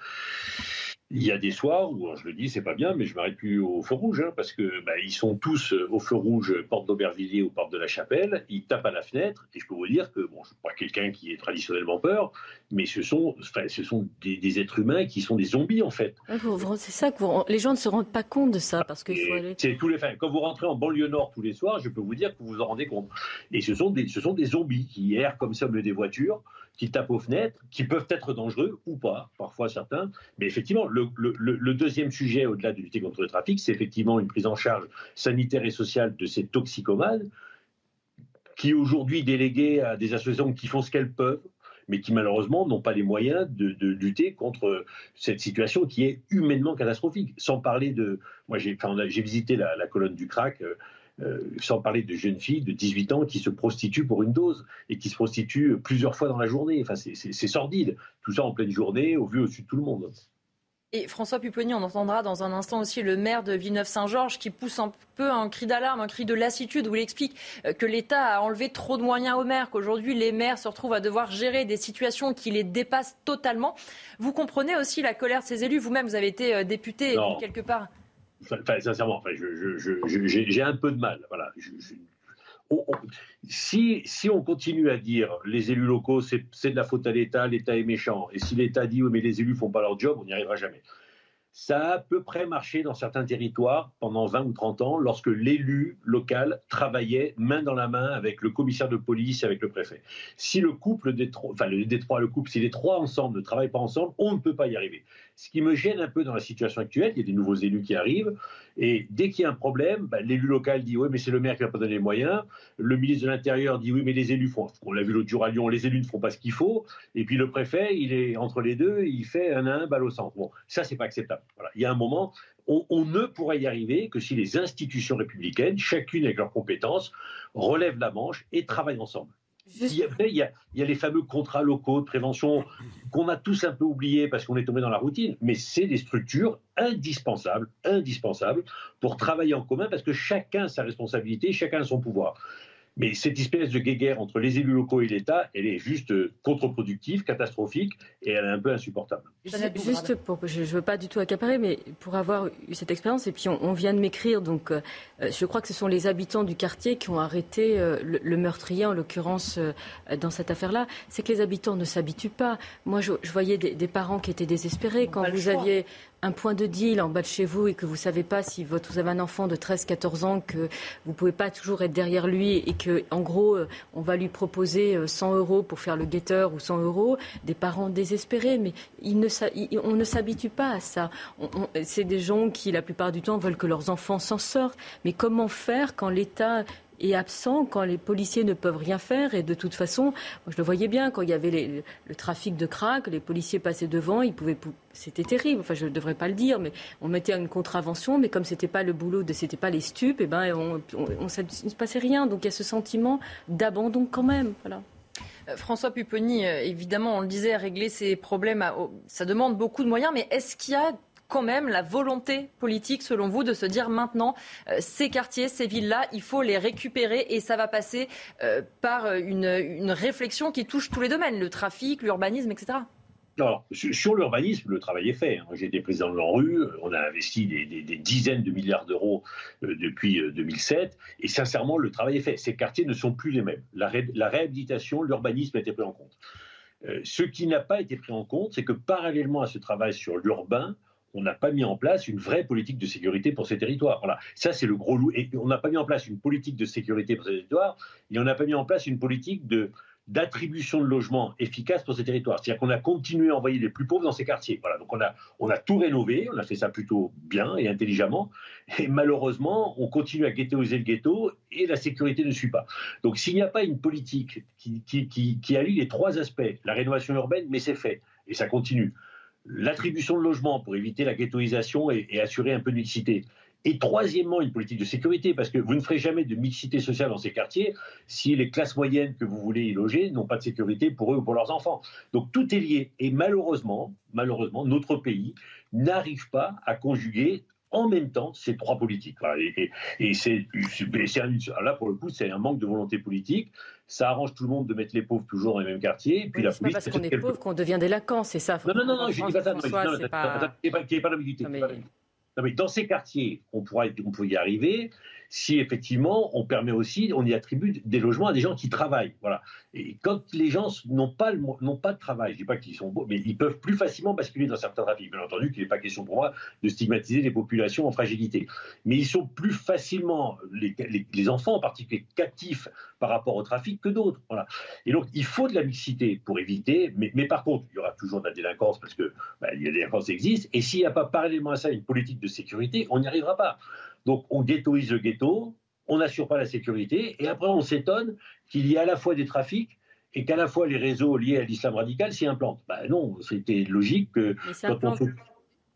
il y a des soirs où, je le dis, c'est pas bien, mais je m'arrête plus au feu rouge, hein, parce que bah, ils sont tous euh, au feu rouge, porte d'Aubervilliers ou porte de la Chapelle. Ils tapent à la fenêtre, et je peux vous dire que, bon, je suis pas quelqu'un qui est traditionnellement peur, mais ce sont, ce sont des, êtres humains qui sont des zombies en fait. c'est ça que les gens ne se rendent pas compte de ça, parce faut aller. C'est tous les, quand vous rentrez en banlieue nord tous les soirs, je peux vous dire que vous vous en rendez compte. Et ce sont des, ce sont des zombies qui errent comme ça au milieu des voitures qui tapent aux fenêtres, qui peuvent être dangereux ou pas, parfois certains. Mais effectivement, le, deuxième sujet, au-delà de lutter contre le trafic, c'est effectivement une prise en charge sanitaire et sociale de ces toxicomanes, qui aujourd'hui délégués à des associations qui font ce qu'elles peuvent, mais qui malheureusement n'ont pas les moyens de, lutter contre cette situation qui est humainement catastrophique. Sans parler de... Moi, j'ai visité la, colonne du crack. Euh, euh, sans parler de jeunes filles de 18 ans qui se prostituent pour une dose et qui se prostituent plusieurs fois dans la journée. Enfin, c'est sordide. Tout ça en pleine journée, au vu au-dessus de tout le monde. Et François Pupponi, on entendra dans un instant aussi le maire de Villeneuve-Saint-Georges qui pousse un peu un cri d'alarme, un cri de lassitude où il explique euh, que l'État a enlevé trop de moyens aux maires, qu'aujourd'hui les maires se retrouvent à devoir gérer des situations qui les dépassent totalement. Vous comprenez aussi la colère de ces élus Vous-même, vous avez été euh, député quelque part. Enfin, sincèrement, enfin, j'ai un peu de mal. Voilà. si, si, on continue à dire les élus locaux, c'est de la faute à l'État, l'État est méchant, et si l'État dit oui, mais les élus font pas leur job, on n'y arrivera jamais. Ça a à peu près marché dans certains territoires pendant 20 ou 30 ans lorsque l'élu local travaillait main dans la main avec le commissaire de police et avec le préfet. Si le couple des trois, enfin des trois, le couple, si les trois ensemble ne travaillent pas ensemble, on ne peut pas y arriver. Ce qui me gêne un peu dans la situation actuelle, il y a des nouveaux élus qui arrivent, et dès qu'il y a un problème, bah, l'élu local dit oui, mais c'est le maire qui n'a pas donné les moyens. Le ministre de l'Intérieur dit oui, mais les élus font. On l'a vu l'autre jour à Lyon, les élus ne font pas ce qu'il faut. Et puis le préfet, il est entre les deux, il fait un à un balle au centre. Bon, ça, c'est pas acceptable. Il y a un moment, on, on, ne pourrait y arriver que si les institutions républicaines, chacune avec leurs compétences, relèvent la manche et travaillent ensemble. Il y, a, les fameux contrats locaux de prévention qu'on a tous un peu oubliés parce qu'on est tombé dans la routine, mais c'est des structures indispensables, indispensables pour travailler en commun parce que chacun a sa responsabilité, chacun a son pouvoir. Mais cette espèce de guéguerre entre les élus locaux et l'État, elle est juste euh, contre-productive, catastrophique, et elle est un peu insupportable. Juste pour, je ne veux pas du tout accaparer, mais pour avoir eu cette expérience, et puis on, vient de m'écrire, donc euh, je crois que ce sont les habitants du quartier qui ont arrêté euh, le, meurtrier, en l'occurrence dans cette affaire-là, c'est que les habitants ne s'habituent pas. Moi, je, voyais des, parents qui étaient désespérés quand vous aviez un point de deal en bas de chez vous et que vous ne savez pas si vous avez un enfant de 13-14 ans, que vous ne pouvez pas toujours être derrière lui et que, en gros, euh, on va lui proposer 100 euh, euros pour faire le guetteur ou 100 euros, des parents désespérés, mais on ne s'habitue pas à ça. c'est des gens qui, la plupart du temps, veulent que leurs enfants s'en sortent. Mais comment faire quand l'État est absent quand les policiers ne peuvent rien faire. Et de toute façon, je le voyais bien, quand il y avait le trafic de crack, les policiers passaient devant, ils pouvaient, c'était terrible. Enfin, je ne devrais pas le dire, mais on mettait une contravention, mais comme c'était pas le boulot, de, c'était pas les stupes, et eh ben, on, ne se passait rien. Donc il y a ce sentiment d'abandon quand même. Euh, François Pupponi, euh, évidemment, on le disait, régler ces problèmes, ça demande beaucoup de moyens, mais est-ce qu'il y a quand même la volonté politique, selon vous, de se dire maintenant, euh, ces quartiers, ces villes-là, il faut les récupérer et ça va passer euh, par une, réflexion qui touche tous les domaines, le trafic, l'urbanisme, etc. Alors, sur l'urbanisme, le travail est fait. Hein. J'ai été président de l'ANRU, on a investi des, dizaines de milliards d'euros euh, depuis 2007, et sincèrement, le travail est fait. Ces quartiers ne sont plus les mêmes. La réhabilitation, l'urbanisme a été pris en compte. ce qui n'a pas été pris en compte, c'est que parallèlement à ce travail sur l'urbain, on n'a pas mis en place une vraie politique de sécurité pour ces territoires. Voilà, ça c'est le gros loup. Et on n'a pas mis en place une politique de sécurité pour ces territoires, et on n'a pas mis en place une politique de d'attribution de logements efficace pour ces territoires. C'est-à-dire qu'on a continué à envoyer les plus pauvres dans ces quartiers. Voilà, donc on a, on a tout rénové, on a fait ça plutôt bien et intelligemment, et malheureusement, on continue à ghettoiser le ghetto et la sécurité ne suit pas. Donc s'il n'y a pas une politique qui, qui, allie les trois aspects, la rénovation urbaine, mais c'est fait, et ça continue l'attribution de logements pour éviter la ghettoisation et, assurer un peu de mixité. Et troisièmement, une politique de sécurité, parce que vous ne ferez jamais de mixité sociale dans ces quartiers si les classes moyennes que vous voulez y loger n'ont pas de sécurité pour eux ou pour leurs enfants. Donc tout est lié. Et malheureusement, malheureusement, notre pays n'arrive pas à conjuguer en même temps ces trois politiques. Et, c'est, là, pour le coup, c'est un manque de volonté politique. Ça arrange tout le monde de mettre les pauvres toujours dans les mêmes quartiers. Et puis la police, pas parce qu'on est pauvre qu'on devient délinquant, c'est ça. Non, non, non, non je dis pas ça. N'y a pas d'ambiguïté. Dans ces quartiers, on, pourra, on peut y arriver si effectivement on permet aussi, on y attribue des logements à des gens qui travaillent. Voilà. Et quand les gens n'ont pas, n'ont pas de travail, je dis pas qu'ils sont beaux, mais ils peuvent plus facilement basculer dans certains trafics. Bien entendu qu'il n'est pas question pour moi de stigmatiser les populations en fragilité. Mais ils sont plus facilement, les, enfants en particulier, captifs par rapport au trafic que d'autres. Voilà. Et donc il faut de la mixité pour éviter, mais, mais par contre, il y aura toujours de la délinquance parce que bah, la délinquance existe. Et s'il n'y a pas parallèlement à ça une politique de sécurité, on n'y arrivera pas. Donc on ghettoise le ghetto, on n'assure pas la sécurité, et après on s'étonne qu'il y ait à la fois des trafics et qu'à la fois les réseaux liés à l'islam radical s'y implantent. Ben non, c'était logique que quand on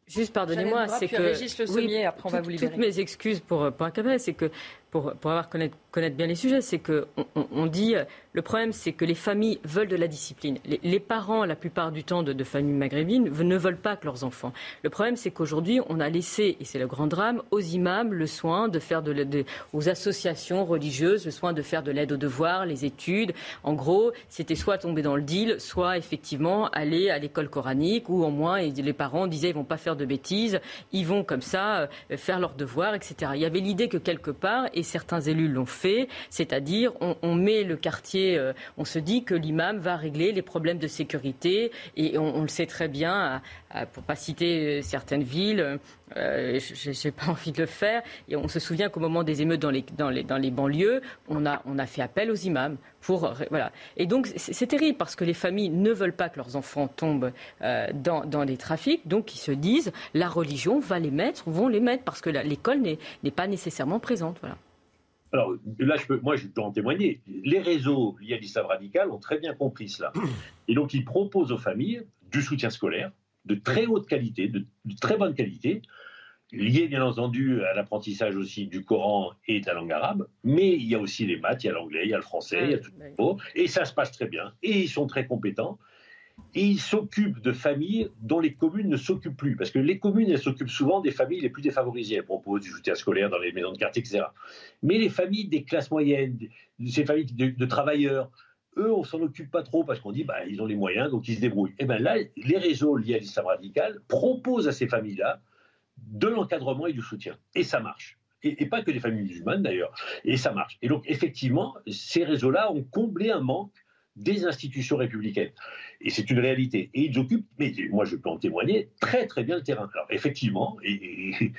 Juste pardonnez-moi, c'est que oui, après on va vous libérer. toutes mes excuses pour pour un c'est que pour, avoir connaître, bien les sujets, c'est que on, dit le problème, c'est que les familles veulent de la discipline. Les, parents, la plupart du temps de, familles maghrébines, ne veulent pas que leurs enfants. Le problème, c'est qu'aujourd'hui, on a laissé, et c'est le grand drame, aux imams le soin de faire de aux associations religieuses, le soin de faire de l'aide aux devoirs, les études. En gros, c'était soit tomber dans le deal, soit effectivement aller à l'école coranique, où au moins les parents disaient ils vont pas faire de bêtises, ils vont comme ça euh, faire leurs devoirs, etc. Il y avait l'idée que quelque part, certains élus l'ont fait, c'est-à-dire on, met le quartier, euh, on se dit que l'imam va régler les problèmes de sécurité et on, le sait très bien, pour pas citer euh, certaines villes, euh, je n'ai pas envie de le faire. Et on se souvient qu'au moment des émeutes dans les, banlieues, on a, fait appel aux imams. Pour, voilà. Et donc c'est terrible parce que les familles ne veulent pas que leurs enfants tombent dans, dans les trafics, donc ils se disent la religion va les mettre, vont les mettre parce que l'école n'est pas nécessairement présente. Voilà. Alors là, je peux, moi, je peux en témoigner. Les réseaux liés à l'islam radical ont très bien compris cela. Et donc, ils proposent aux familles du soutien scolaire de très haute qualité, de, très bonne qualité, lié bien entendu à l'apprentissage aussi du Coran et de la langue arabe, mais il y a aussi les maths, il y a l'anglais, il y a le français, il y a tout. Et ça se passe très bien. Et ils sont très compétents et il s'occupe de familles dont les communes ne s'occupent plus. Parce que les communes, elles s'occupent souvent des familles les plus défavorisées. Elles proposent du soutien scolaire dans les maisons de quartier, etc. Mais les familles des classes moyennes, ces familles de, travailleurs, eux, on s'en occupe pas trop parce qu'on dit, bah, ils ont les moyens, donc ils se débrouillent. Et bien là, les réseaux liés à l'islam radical proposent à ces familles-là de l'encadrement et du soutien. Et ça marche. Et, et, pas que les familles musulmanes d'ailleurs. Et ça marche. Et donc, effectivement, ces réseaux-là ont comblé un manque des institutions républicaines. Et c'est une réalité. Et ils occupent, mais moi je peux en témoigner, très très bien le terrain. Alors effectivement, et,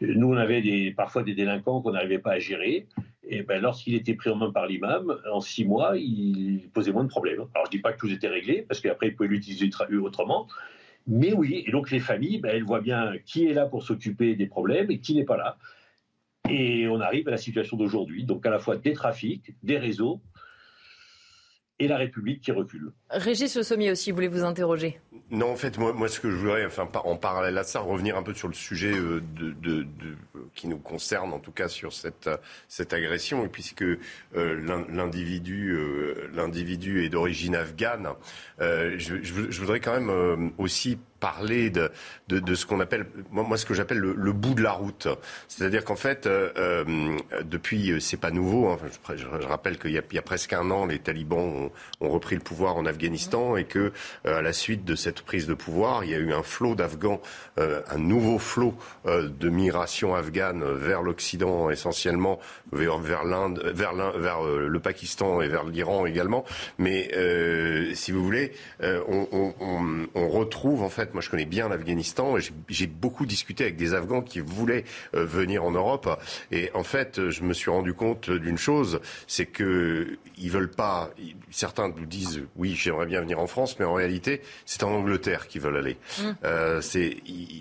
nous on avait parfois des délinquants qu'on n'arrivait pas à gérer. Et ben, lorsqu'il était pris en main par l'imam, en six mois, il posait moins de problèmes. Alors je dis pas que tout était réglé, parce qu'après il pouvait l'utiliser autrement. Mais oui, et donc les familles, ben, elles voient bien qui est là pour s'occuper des problèmes et qui n'est pas là. Et on arrive à la situation d'aujourd'hui, donc à la fois des trafics, des réseaux, et la République qui recule. Régis Le Sommier aussi, voulez vous interroger? Non, en fait, moi, ce que je voudrais, enfin, en parallèle à ça, revenir un peu sur le sujet euh, qui nous concerne, en tout cas sur cette, cette agression, et puisque euh, l'individu, euh, l'individu est d'origine afghane, je, voudrais quand même aussi parler de, de, ce qu'on appelle, moi, ce que j'appelle le, bout de la route. C'est-à-dire qu'en fait, euh, euh depuis, euh, c'est pas nouveau, hein, je, rappelle qu'il y, a presque un an, les talibans ont repris le pouvoir en Afghanistan et que, euh, à la suite de cette prise de pouvoir, il y a eu un flot d'Afghans, euh, un nouveau flot de migration afghane vers l'Occident essentiellement, vers, l'Inde, vers, le Pakistan et vers l'Iran également. Mais si vous voulez, on, retrouve en fait moi, je connais bien l'Afghanistan. J'ai beaucoup discuté avec des Afghans qui voulaient euh, venir en Europe. Et en fait, je me suis rendu compte d'une chose, c'est que ils veulent pas. Certains nous disent, oui, j'aimerais bien venir en France, mais en réalité, c'est en Angleterre qu'ils veulent aller. Mmh. Euh, c'est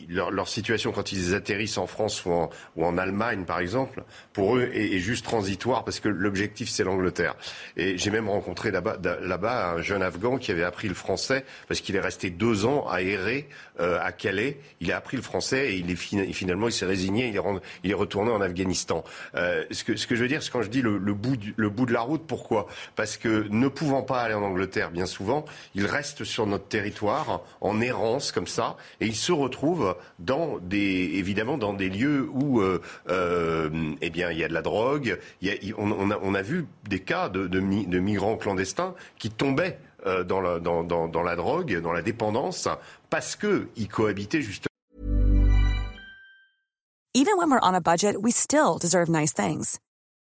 leur, leur, situation quand ils atterrissent en France ou en, ou en Allemagne, par exemple, pour eux est, est juste transitoire parce que l'objectif c'est l'Angleterre. Et j'ai même rencontré là-bas là-bas un jeune Afghan qui avait appris le français parce qu'il est resté deux ans à errer euh, à Calais. Il a appris le français et il est finalement il s'est résigné. Il est, il est retourné en Afghanistan. Euh, ce que ce que je veux dire, c'est quand je dis le, le bout du, le bout de la route, pourquoi? Parce que ne pouvant pas aller en Angleterre, bien souvent, il reste sur notre territoire en errance comme ça et il se retrouve dans des évidemment dans des lieux où euh, euh, eh bien il y a de la drogue. Il y a, on, a, vu des cas de, migrants clandestins qui tombaient euh, dans la drogue, dans la dépendance, parce qu'ils cohabitaient justement. Even when we're on a budget, we still deserve nice things.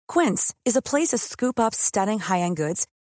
Quince is a place to scoop up stunning high-end goods